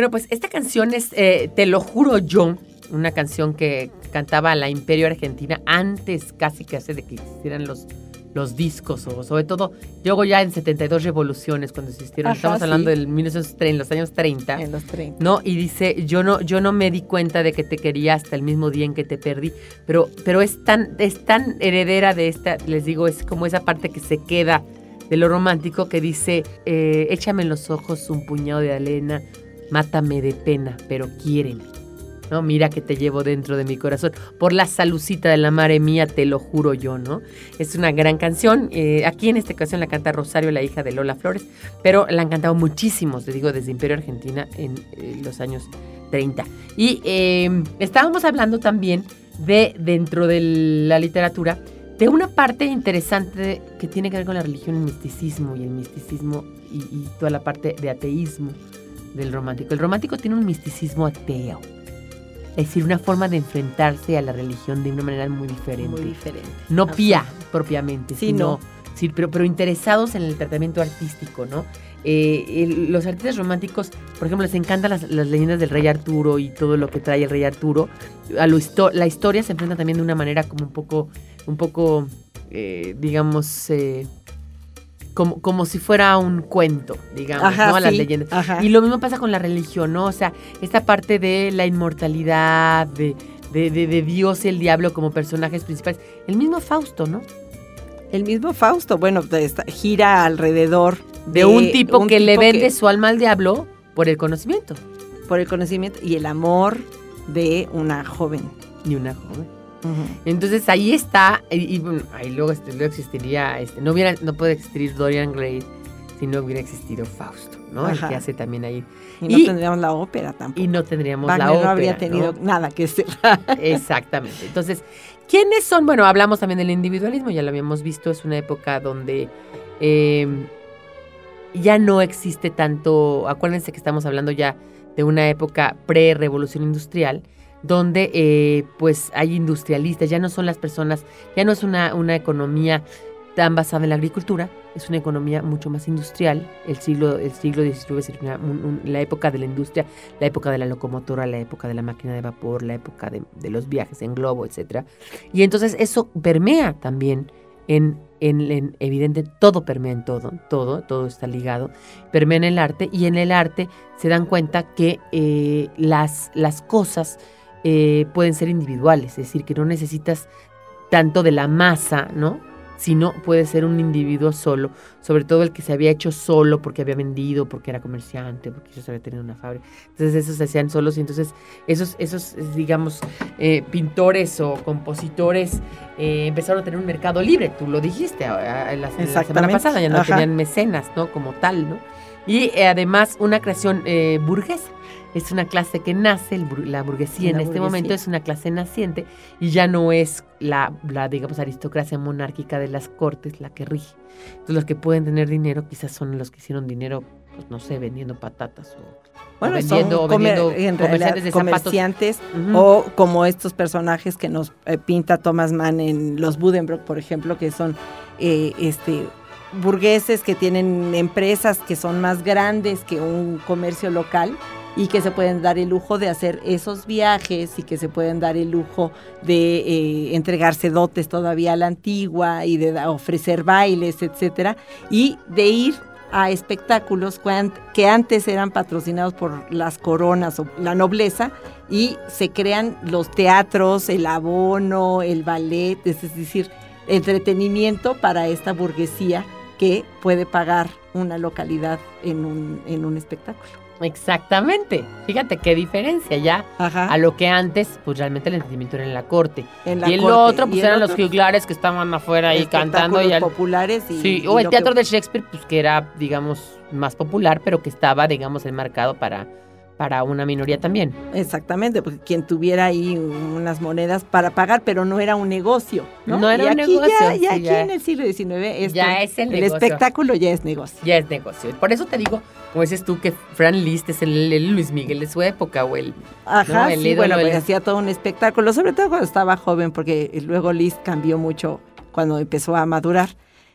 Bueno, pues esta canción es eh, Te lo juro yo, una canción que cantaba la Imperio Argentina antes casi que hace de que existieran los, los discos, o sobre todo, llegó ya en 72 revoluciones cuando existieron, Ajá, estamos hablando sí. del 1930, los años 30. En los 30. ¿no? Y dice, yo no, yo no me di cuenta de que te quería hasta el mismo día en que te perdí, pero, pero es tan, es tan heredera de esta, les digo, es como esa parte que se queda de lo romántico que dice, eh, échame en los ojos un puñado de arena, mátame de pena, pero quiéreme. ¿no? Mira que te llevo dentro de mi corazón. Por la salucita de la madre mía, te lo juro yo, ¿no? Es una gran canción. eh, aquí en esta ocasión la canta Rosario, la hija de Lola Flores, pero la han cantado muchísimos, te digo, desde Imperio Argentina en eh, los años 30. Y eh, estábamos hablando también de, dentro de la literatura, de una parte interesante que tiene que ver con la religión el misticismo, y el misticismo y toda la parte de ateísmo del romántico. El romántico tiene un misticismo ateo. Es decir, una forma de enfrentarse a la religión de una manera muy diferente. Muy diferente. No pía propiamente, Sí, sino, no. sí, pero, pero interesados en el tratamiento artístico, ¿no? Eh, el- los artistas románticos, por ejemplo, les encantan las, las leyendas del rey Arturo y todo lo que trae el rey Arturo. A lo histo- la historia se enfrenta también de una manera como un poco, un poco, eh, digamos, eh, como, como si fuera un cuento, digamos, Ajá, ¿no? A las sí, leyendas. ajá. Y lo mismo pasa con la religión, ¿no? O sea, esta parte de la inmortalidad, de, de, de- de Dios y el diablo como personajes principales. El mismo Fausto, ¿no? El mismo Fausto, bueno, de esta- gira alrededor De un tipo un que le vende que- su alma al diablo por el conocimiento. por el conocimiento y el amor de una joven. Ni una joven. Entonces ahí está, y, y, bueno, ahí luego, este, luego existiría, este, no hubiera, no puede existir Dorian Gray si no hubiera existido Fausto, ¿no? El que hace también ahí. Y no Y- tendríamos la ópera tampoco. Y no tendríamos Wagner la ópera. no habría tenido ¿no? nada que ser. Exactamente. Entonces, ¿quiénes son? Bueno, hablamos también del individualismo, ya lo habíamos visto, es una época donde eh, ya no existe tanto, acuérdense que estamos hablando ya de una época pre-revolución industrial, donde eh, pues hay industrialistas, ya no son las personas, ya no es una, una economía tan basada en la agricultura, es una economía mucho más industrial. El siglo, el siglo XIX es la época de la industria, la época de la locomotora, la época de la máquina de vapor, la época de, los viajes en globo, etc. Y entonces eso permea también en, en, en- evidente, todo permea en todo, todo, todo está ligado, permea en el arte y en el arte se dan cuenta que eh, las, las cosas eh, pueden ser individuales, es decir, que no necesitas tanto de la masa, ¿no? Sino puede ser un individuo solo, sobre todo el que se había hecho solo porque había vendido, porque era comerciante, porque ellos había tenido una fábrica. Entonces esos se hacían solos y entonces esos, esos digamos, eh, pintores o compositores eh, empezaron a tener un mercado libre, tú lo dijiste a- a- la, la semana pasada, ya no Ajá. tenían mecenas, ¿no? Como tal, ¿no? Y eh, además una creación eh, burguesa. Es una clase que nace, el la burguesía La en este burguesía. momento es una clase naciente y ya no es la, la, digamos, aristocracia monárquica de las cortes la que rige. Entonces los que pueden tener dinero quizás son los que hicieron dinero, pues no sé, vendiendo patatas o, Bueno, o vendiendo, son o comer- vendiendo en realidad, comerciantes de zapatos. comerciantes Ujú. o como estos personajes que nos eh, pinta Thomas Mann en Los Buddenbrook, por ejemplo, que son eh, este burgueses que tienen empresas que son más grandes que un comercio local y que se pueden dar el lujo de hacer esos viajes y que se pueden dar el lujo de eh, entregarse dotes todavía a la antigua y de ofrecer bailes, etcétera, y de ir a espectáculos que antes eran patrocinados por las coronas o la nobleza y se crean los teatros, el abono, el ballet, es decir, entretenimiento para esta burguesía que puede pagar una localidad en un, en un espectáculo. Exactamente. Fíjate qué diferencia ya Ajá. a lo que antes, pues realmente el entretenimiento era en la corte. en la y el corte. otro, pues Y eran los juglares que estaban afuera ahí cantando. Y al- populares y, sí, y o el teatro que- de Shakespeare, pues que era, digamos, más popular, pero que estaba, digamos, enmarcado para, para una minoría también. Exactamente, porque quien tuviera ahí unas monedas para pagar, pero no era un negocio. No, No era Y un aquí negocio, Ya, aquí ya. en el siglo XIX Ya es el el negocio. espectáculo ya es negocio. Ya es negocio. Por eso te digo, como dices tú, que Fran Liszt es el, el Luis Miguel de su época, o el... Ajá, No, el sí, bueno, pues hacía todo un espectáculo, sobre todo cuando estaba joven, porque luego Liz cambió mucho cuando empezó a madurar.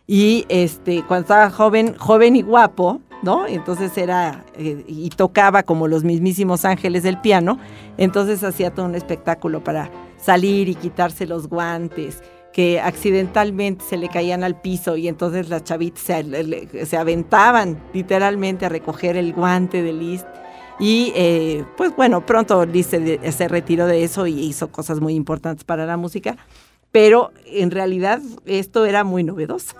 Y este, cuando estaba joven, joven y guapo, ¿no? Entonces era, eh, y tocaba como los mismísimos ángeles del piano, entonces hacía todo un espectáculo para salir y quitarse los guantes, que accidentalmente se le caían al piso y entonces las chavitas se, aventaban literalmente a recoger el guante de Liszt. Y eh, pues bueno, pronto Liz se, se retiró de eso y hizo cosas muy importantes para la música, pero en realidad esto era muy novedoso.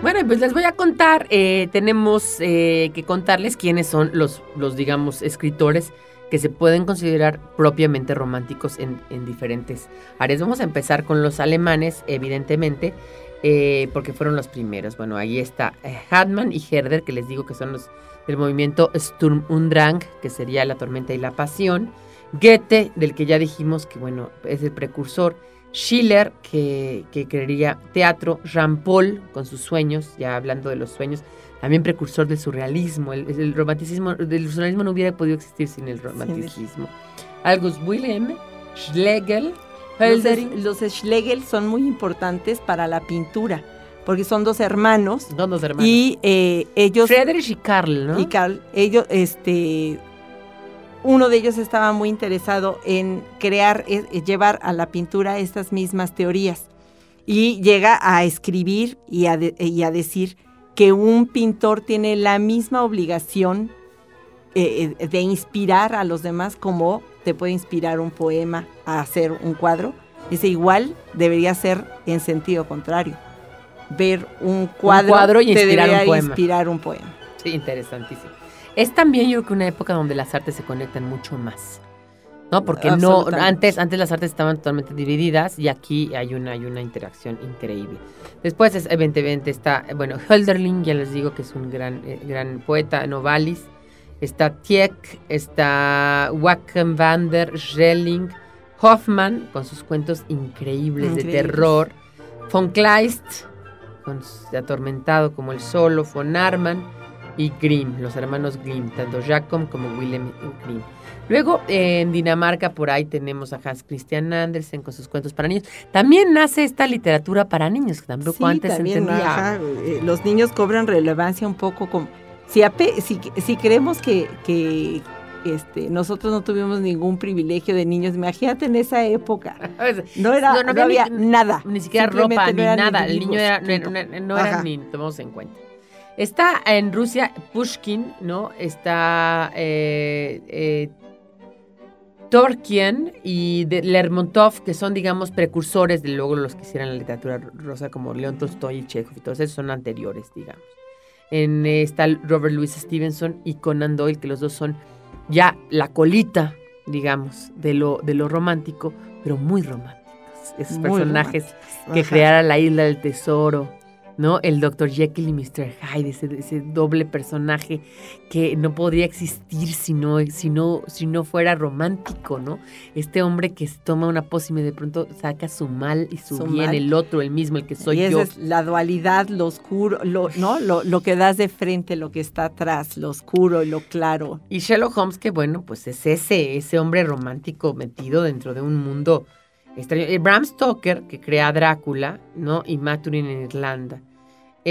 Bueno, pues les voy a contar, eh, tenemos eh, que contarles quiénes son los, los, digamos, escritores que se pueden considerar propiamente románticos en, en diferentes áreas. Vamos a empezar con los alemanes, evidentemente, eh, porque fueron los primeros. Bueno, ahí está eh, Hartmann y Herder, que les digo que son los del movimiento Sturm und Drang, que sería la tormenta y la pasión. Goethe, del que ya dijimos que, bueno, es el precursor. Schiller, que, que crearía teatro, Jean Paul, con sus sueños, ya hablando de los sueños, también precursor del surrealismo. El, el romanticismo, del surrealismo no hubiera podido existir sin el romanticismo. August Wilhelm, Schlegel, Los, Hölderlin, los Schlegel son muy importantes para la pintura, porque son dos hermanos son dos hermanos. y eh, ellos Friedrich y Karl, ¿no? y Carl, ellos, este, uno de ellos estaba muy interesado en crear, eh, llevar a la pintura estas mismas teorías. Y llega a escribir y a, de- y a decir que un pintor tiene la misma obligación eh, eh, de inspirar a los demás como te puede inspirar un poema a hacer un cuadro. Dice, igual debería ser en sentido contrario. Ver un cuadro, cuadro y te inspirar un debería poema. inspirar un poema. Sí, interesantísimo. Es también yo creo que una época donde las artes se conectan mucho más. ¿No? Porque no, antes, antes las artes estaban totalmente divididas y aquí hay una, hay una interacción increíble. Después, es, evidentemente, está, bueno, Hölderlin, ya les digo que es un gran, eh, gran poeta, Novalis. Está Tieck, está Joachim van der Schelling, Hoffmann, con sus cuentos increíbles, de terror. Von Kleist, con Atormentado como el solo, Von Arman. Y Grimm, los hermanos Grimm, tanto Jacob como Willem Grimm. Luego, eh, en Dinamarca, por ahí tenemos a Hans Christian Andersen con sus cuentos para niños. También nace esta literatura para niños, que tampoco Sí, antes también, entendía. ajá, eh, los niños cobran relevancia un poco como... Si, si, si creemos que, que este, nosotros no tuvimos ningún privilegio de niños, imagínate en esa época. [laughs] No era, No, no, no había nada. Ni siquiera ropa, ni nada. El niño era, no, punto. no- no era ni tomamos en cuenta. Está en Rusia Pushkin, ¿no? Está eh, eh, y de Lermontov, que son, digamos, precursores de luego los que hicieron la literatura rosa, como León Tolstoy y Chekhov, y todos esos son anteriores, digamos. En, eh, está Robert Louis Stevenson y Conan Doyle, que los dos son ya la colita, digamos, de lo, de lo romántico, pero muy románticos. Esos Muy personajes que creara la isla del tesoro, ¿no? El Dr. Jekyll y Mr. Hyde, ese, ese doble personaje que no podría existir si no, si, no, si no fuera romántico, ¿no? Este hombre que toma una pócima y de pronto saca su mal y su, Su bien, mal. el otro, el mismo, el que soy y esa yo. es la dualidad, lo oscuro, lo, ¿no? Lo, lo que das de frente, lo que está atrás, lo oscuro y lo claro. Y Sherlock Holmes, que bueno, pues es ese, ese hombre romántico metido dentro de un mundo extraño. Eh, Bram Stoker, que crea a Drácula, ¿no? Y Maturin en Irlanda.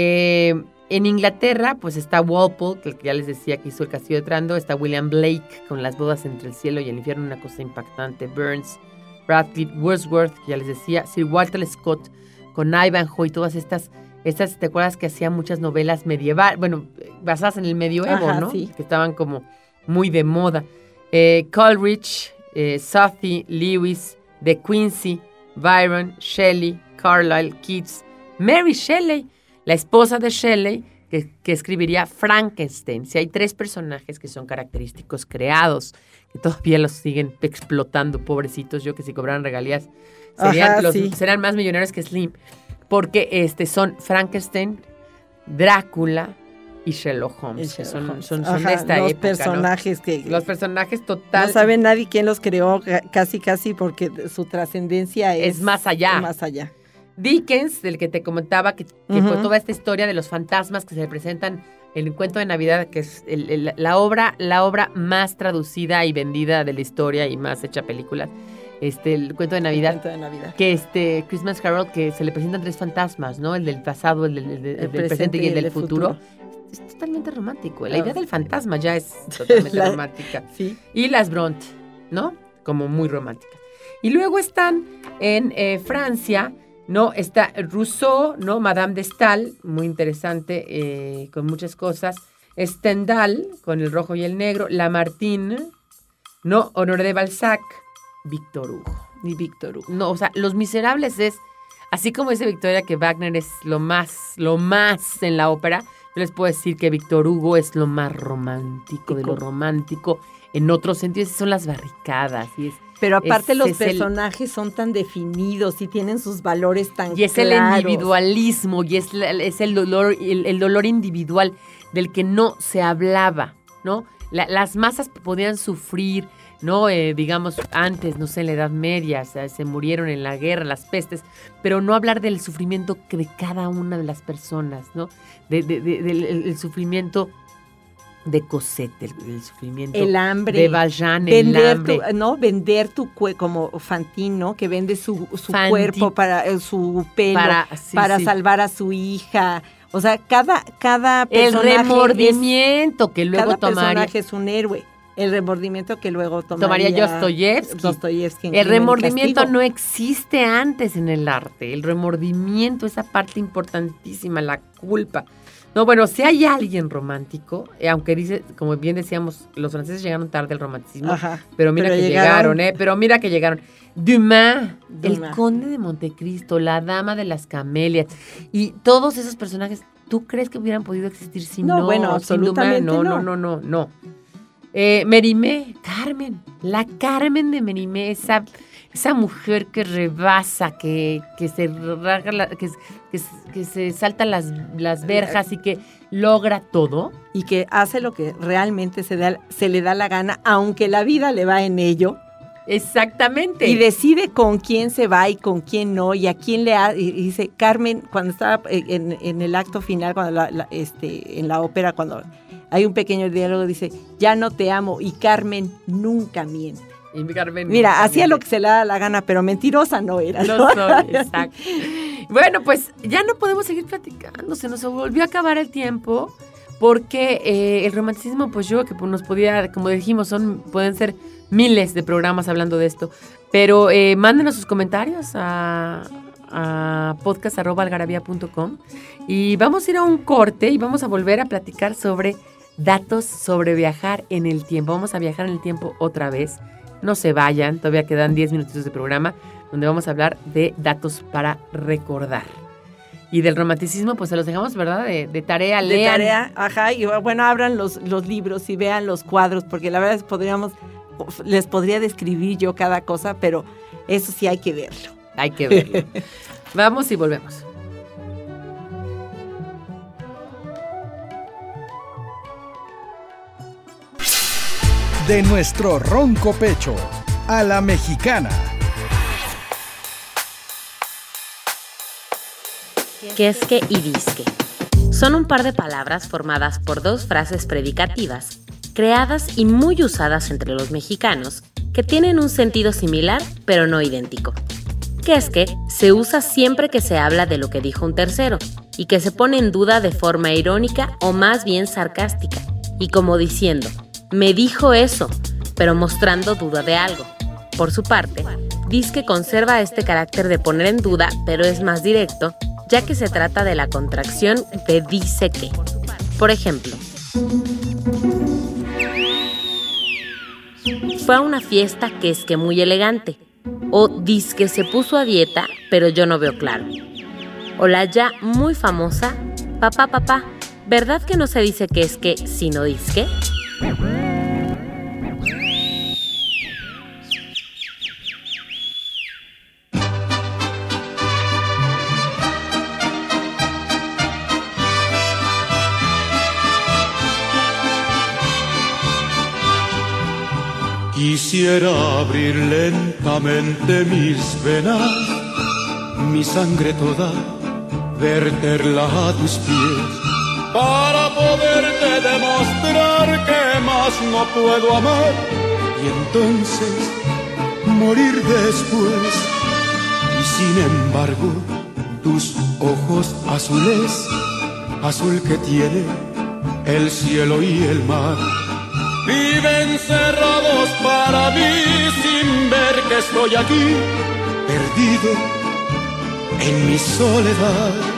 Eh, en Inglaterra, pues está Walpole, que ya les decía que hizo el Castillo de Trando. Está William Blake con las bodas entre el cielo y el infierno, una cosa impactante. Burns, Radcliffe, Wordsworth, que ya les decía. Sir Walter Scott con Ivanhoe y todas estas. Estas, ¿te acuerdas que hacía muchas novelas medievales? Bueno, basadas en el medioevo, Ajá, ¿no? sí. Que estaban como muy de moda. Eh, Coleridge, eh, Southey, Lewis, De Quincy, Byron, Shelley, Carlyle, Keats, Mary Shelley, la esposa de Shelley, que, que escribiría Frankenstein. Si hay tres personajes que son característicos creados, que todavía los siguen explotando, pobrecitos, yo que si cobraran regalías serían, Ajá, los- sí. serán más millonarios que Slim, porque este, son Frankenstein, Drácula y Sherlock Holmes. son, son, son Ajá, de esta los época, ¿no? personajes que Los personajes total. no sabe nadie quién los creó, ca- casi casi porque su trascendencia es, Es más allá. Más allá. Dickens, del que te comentaba, que, que fue toda esta historia de los fantasmas que se representan en el cuento de Navidad, que es el- el- la, obra, la obra más traducida y vendida de la historia y más hecha películas. Este, el cuento de Navidad. El cuento de Navidad. Que este Christmas Carol, que se le presentan tres fantasmas, ¿no? El del pasado, el del, el del- el del presente y el del futuro. Es totalmente romántico. La Ah. idea del fantasma ya es [laughs] totalmente La- romántica. Sí. Y las Bronte, ¿no? Como muy románticas. Y luego están en eh, Francia, ¿no? Está Rousseau, ¿no? Madame de Stael, muy interesante, eh, con muchas cosas. Stendhal, con el rojo y el negro. Lamartine, ¿no? Honoré de Balzac. Víctor Hugo. Y Víctor Hugo. No, o sea, Los Miserables es, así como dice Victoria que Wagner es lo más, lo más en la ópera, yo les puedo decir que Víctor Hugo es lo más romántico de lo Tico. romántico. En otros sentidos son las barricadas y es, Pero aparte los es el- personajes son tan definidos y tienen sus valores tan y es el claros. individualismo y es, la- es el dolor, el, el dolor individual del que no se hablaba, ¿no? La- las masas podían sufrir, ¿no? Eh, digamos, antes, no sé, en la Edad Media, o sea, se murieron en la guerra, las pestes, pero no hablar del sufrimiento que de cada una de las personas, ¿no? De- de- de- del el- el sufrimiento de Cosette, el, el sufrimiento El hambre. de Valjean, el vender hambre. tu, no vender tu cuerpo como Fantine, ¿no? Que vende su, su cuerpo para eh, su pelo para, para, sí, salvar a su hija. O sea, cada cada el personaje es- remordimiento que luego cada tomaría personaje es un héroe. El remordimiento que luego tomaría, Tomaría Dostoyevsky. Dostoyevsky El remordimiento no existe antes en el arte. El remordimiento, esa parte importantísima, la culpa. No, bueno, si hay alguien romántico, eh, aunque dice, como bien decíamos, los franceses llegaron tarde al romanticismo, Ajá. pero mira pero que llegaron. llegaron, ¿eh? Pero mira que llegaron. Dumas, el conde de Montecristo, la dama de las camelias y todos esos personajes, ¿tú crees que hubieran podido existir sin No, no? bueno, Dumas? absolutamente no, no. no, no, no, no. Eh, Merimé, Carmen, la Carmen de Merimé, esa, esa mujer que rebasa, que, que se rasga la- que, que, que se salta las, las verjas y que logra todo. Y que hace lo que realmente se, da, se le da la gana, aunque la vida le va en ello. Exactamente. Y decide con quién se va y con quién no, y a quién le ha, y y dice, Carmen, cuando estaba eh, en, en el acto final, cuando la- la- este, en la ópera, cuando hay un pequeño diálogo, dice, ya no te amo y Carmen nunca miente. Y Carmen. Mira, hacía lo que se le da la gana, pero mentirosa no era. No ¿no? soy, exacto. Bueno, pues ya no podemos seguir platicando, se nos volvió a acabar el tiempo porque eh, el romanticismo, pues yo que pues, nos podía, como dijimos, son pueden ser miles de programas hablando de esto, pero eh, mándenos sus comentarios a, a podcast.algarabía.com y vamos a ir a un corte y vamos a volver a platicar sobre datos sobre viajar en el tiempo. Vamos a viajar en el tiempo otra vez. No se vayan, todavía quedan 10 minutitos de programa donde vamos a hablar de datos para recordar. Y del romanticismo, pues se los dejamos, ¿verdad? De, de tarea, De lean. tarea, ajá, y bueno, abran los, los libros y vean los cuadros, porque la verdad es que podríamos, les podría describir yo cada cosa, pero eso sí hay que verlo. Hay que verlo. [laughs] Vamos y volvemos. De nuestro ronco pecho a la mexicana. que es que y disque. Son un par de palabras formadas por dos frases predicativas, creadas y muy usadas entre los mexicanos, que tienen un sentido similar pero no idéntico. Que es que se usa siempre que se habla de lo que dijo un tercero y que se pone en duda de forma irónica o más bien sarcástica, y como diciendo, me dijo eso, pero mostrando duda de algo. Por su parte, Disque conserva este carácter de poner en duda, pero es más directo, ya que se trata de la contracción de dice que. Por ejemplo, fue a una fiesta que es que muy elegante, o disque se puso a dieta, pero yo no veo claro. O la ya muy famosa, papá, papá, ¿verdad que no se dice que es que sino disque? Quisiera abrir lentamente mis venas, mi sangre toda, verterla a tus pies, para poderte demostrar que más no puedo amar y entonces morir después. Y sin embargo, tus ojos azules, azul que tiene el cielo y el mar Viven cerrados para mí sin ver que estoy aquí, perdido en mi soledad.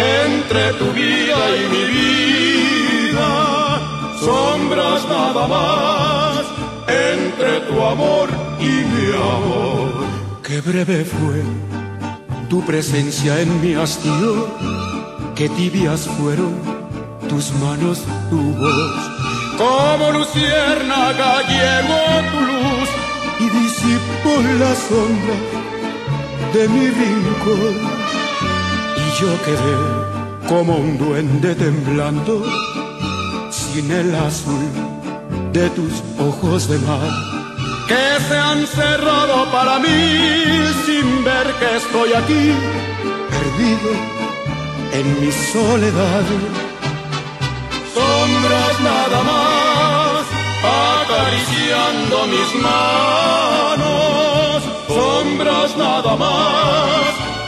entre tu vida y mi vida. Sombras nada más entre tu amor y mi amor. Qué breve fue tu presencia en mi hastío, qué tibias fueron tus manos, tu voz. Como luciérnaga llegó tu luz y disipó la sombra de mi rincón. Yo quedé como un duende temblando sin el azul de tus ojos de mar. Que se han cerrado para mí sin ver que estoy aquí, perdido en mi soledad sombras nada más, acariciando mis manos, sombras nada más,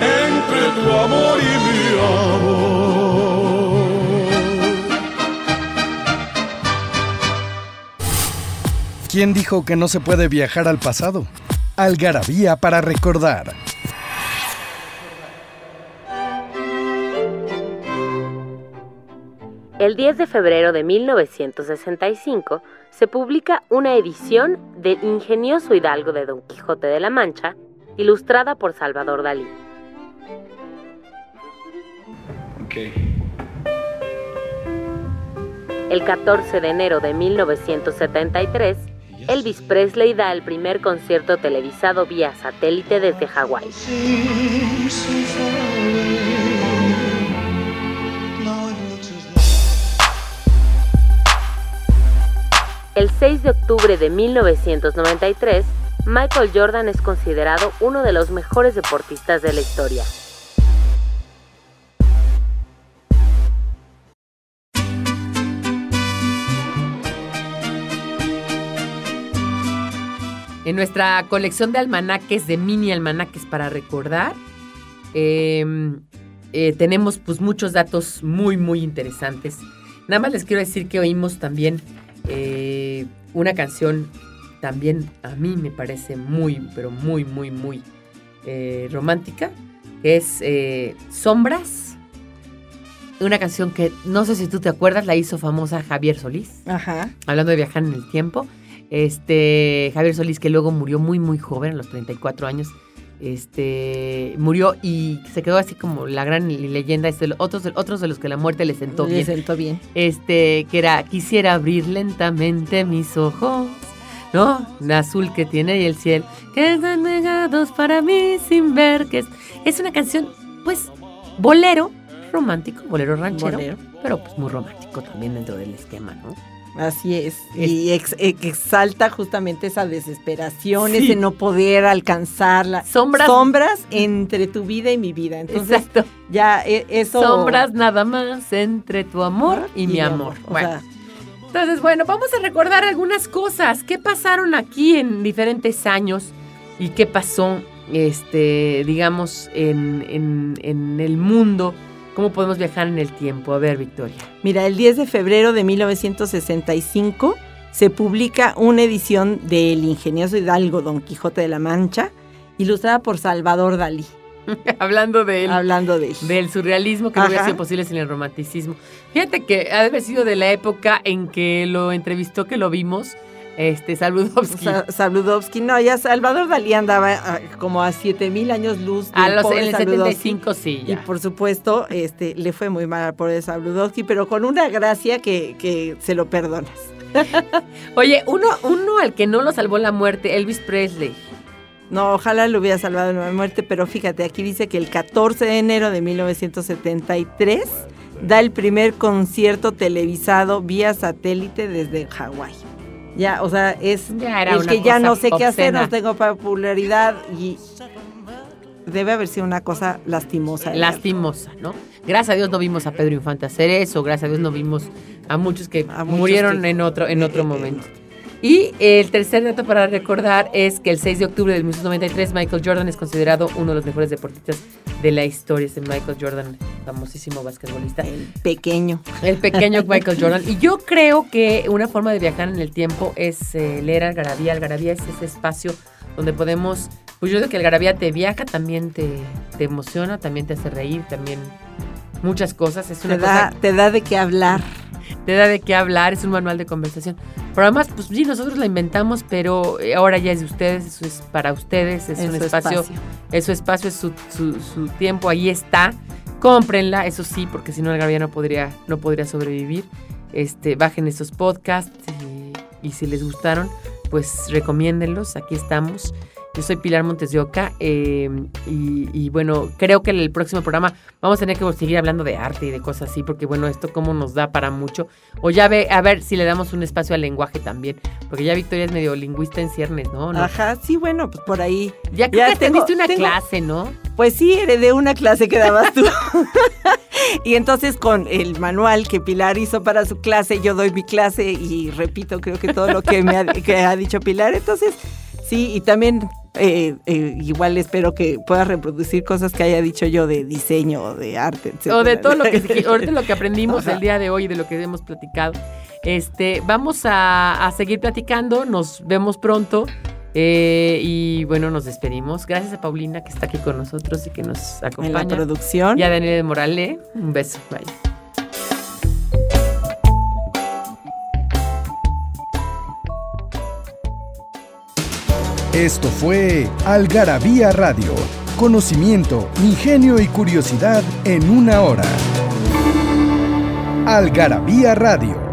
entre tu amor y mi amor. ¿Quién dijo que no se puede viajar al pasado? Algarabía para recordar. El 10 de febrero de 1965 se publica una edición del ingenioso hidalgo de Don Quijote de la Mancha, ilustrada por Salvador Dalí. El 14 de enero de 1973, Elvis Presley da el primer concierto televisado vía satélite desde Hawái. El 6 de octubre de 1993, Michael Jordan es considerado uno de los mejores deportistas de la historia. En nuestra colección de almanaques, de mini almanaques para recordar, eh, eh, tenemos pues muchos datos muy, muy interesantes. Nada más les quiero decir que oímos también eh, una canción también a mí me parece muy, pero muy, muy, muy eh, romántica, que es Sombras. Una canción que no sé si tú te acuerdas, la hizo famosa Javier Solís, Ajá. hablando de viajar en el tiempo. Este, Javier Solís, que luego murió muy, muy joven, a los 34 años. Este, murió y se quedó así como la gran leyenda. Este, otros, otros de los que la muerte le sentó Le bien sentó bien. este, que era quisiera abrir lentamente mis ojos, ¿no? La azul que tiene y el cielo, que están negados para mí sin ver que es. Es una canción, pues, bolero, romántico, bolero ranchero, Bolero. pero pues muy romántico también dentro del esquema, ¿no? Así es. Y ex- ex- exalta justamente esa desesperación, Sí. ese no poder alcanzarla. Sombras. Sombras entre tu vida y mi vida. Entonces, Exacto. ya eh, eso. Sombras nada más entre tu amor y, mi amor. O Bueno, sea, Entonces, bueno, vamos a recordar algunas cosas. ¿Qué pasaron aquí en diferentes años? ¿Y qué pasó, este, digamos, en, en- en el mundo? ¿Cómo podemos viajar en el tiempo? A ver, Victoria. Mira, el 10 de febrero de 1965 se publica una edición del ingenioso Hidalgo Don Quijote de la Mancha, ilustrada por Salvador Dalí, [laughs] Hablando de él. hablando de él. Del surrealismo que no hubiera Ajá. sido posible sin el romanticismo. Fíjate que ha de haber sido de la época en que lo entrevistó, que lo vimos, este, Saludowski. Sa- Saludowski, no, ya Salvador Dalí andaba ah, como a 7000 años luz. a los pobre en el Saludowski. 75 sí, Y ya. por supuesto, este, le fue muy mal por el Saludowski, pero con una gracia que, que se lo perdonas. [laughs] Oye, uno, uno al que no lo salvó la muerte, Elvis Presley. No, ojalá lo hubiera salvado la muerte, pero fíjate, aquí dice que el 14 de enero de 1973 da el primer concierto televisado vía satélite desde Hawái. Ya, o sea, es Ya era el una que ya no sé qué hacer, no tengo popularidad y debe haber sido una cosa lastimosa. de Lastimosa, ¿no? Gracias a Dios no vimos a Pedro Infante hacer eso, gracias a Dios no vimos a muchos que A muchos murieron que- en otro, en otro eh, [laughs] momento. Y el tercer dato para recordar es que el 6 de octubre de 1993 Michael Jordan es considerado uno de los mejores deportistas de la historia. Este Michael Jordan, famosísimo basquetbolista. El pequeño. El pequeño Michael Jordan. Y yo creo que una forma de viajar en el tiempo es eh, leer Algarabía. Algarabía es ese espacio donde podemos, pues yo creo que Algarabía te viaja, también te, te emociona, también te hace reír, también muchas cosas. Es una Te da, cosa, te da de qué hablar. Te da de qué hablar, es un manual de conversación. Pero además, pues sí, nosotros la inventamos, pero eh, ahora ya es de ustedes, eso es para ustedes, es en un su espacio es su espacio, es su, su- su tiempo, ahí está. Cómprenla, eso sí, porque si no el Garbia no podría, no podría sobrevivir. Este, bajen estos podcasts y, y si les gustaron, pues recomiéndenlos, aquí estamos. Yo soy Pilar Montes de Oca eh, y, y bueno, creo que en el próximo programa vamos a tener que seguir hablando de arte y de cosas así, porque bueno, esto como nos da para mucho. O ya ve, a ver si le damos un espacio al lenguaje también, porque ya Victoria es medio lingüista en ciernes, ¿no? ¿No? Ajá, sí, bueno, pues por ahí. Ya creo Ya que tengo- teniste una tengo- clase, ¿no? Pues sí, heredé una clase que dabas tú. [laughs] y entonces con el manual que Pilar hizo para su clase, yo doy mi clase y repito, creo que todo lo que me ha, que ha dicho Pilar. Entonces, sí, y también eh, eh, igual espero que puedas reproducir cosas que haya dicho yo de diseño o de arte, etc. O de todo lo que, ahorita lo que aprendimos el día de hoy, de lo que hemos platicado. Este, vamos a, a seguir platicando, nos vemos pronto. eh, y bueno, nos despedimos. Gracias a Paulina que está aquí con nosotros y que nos En la acompaña. producción. Y a Daniel de Morale, un beso. Bye. Esto fue Algarabía Radio. Conocimiento, ingenio y curiosidad en una hora. Algarabía Radio.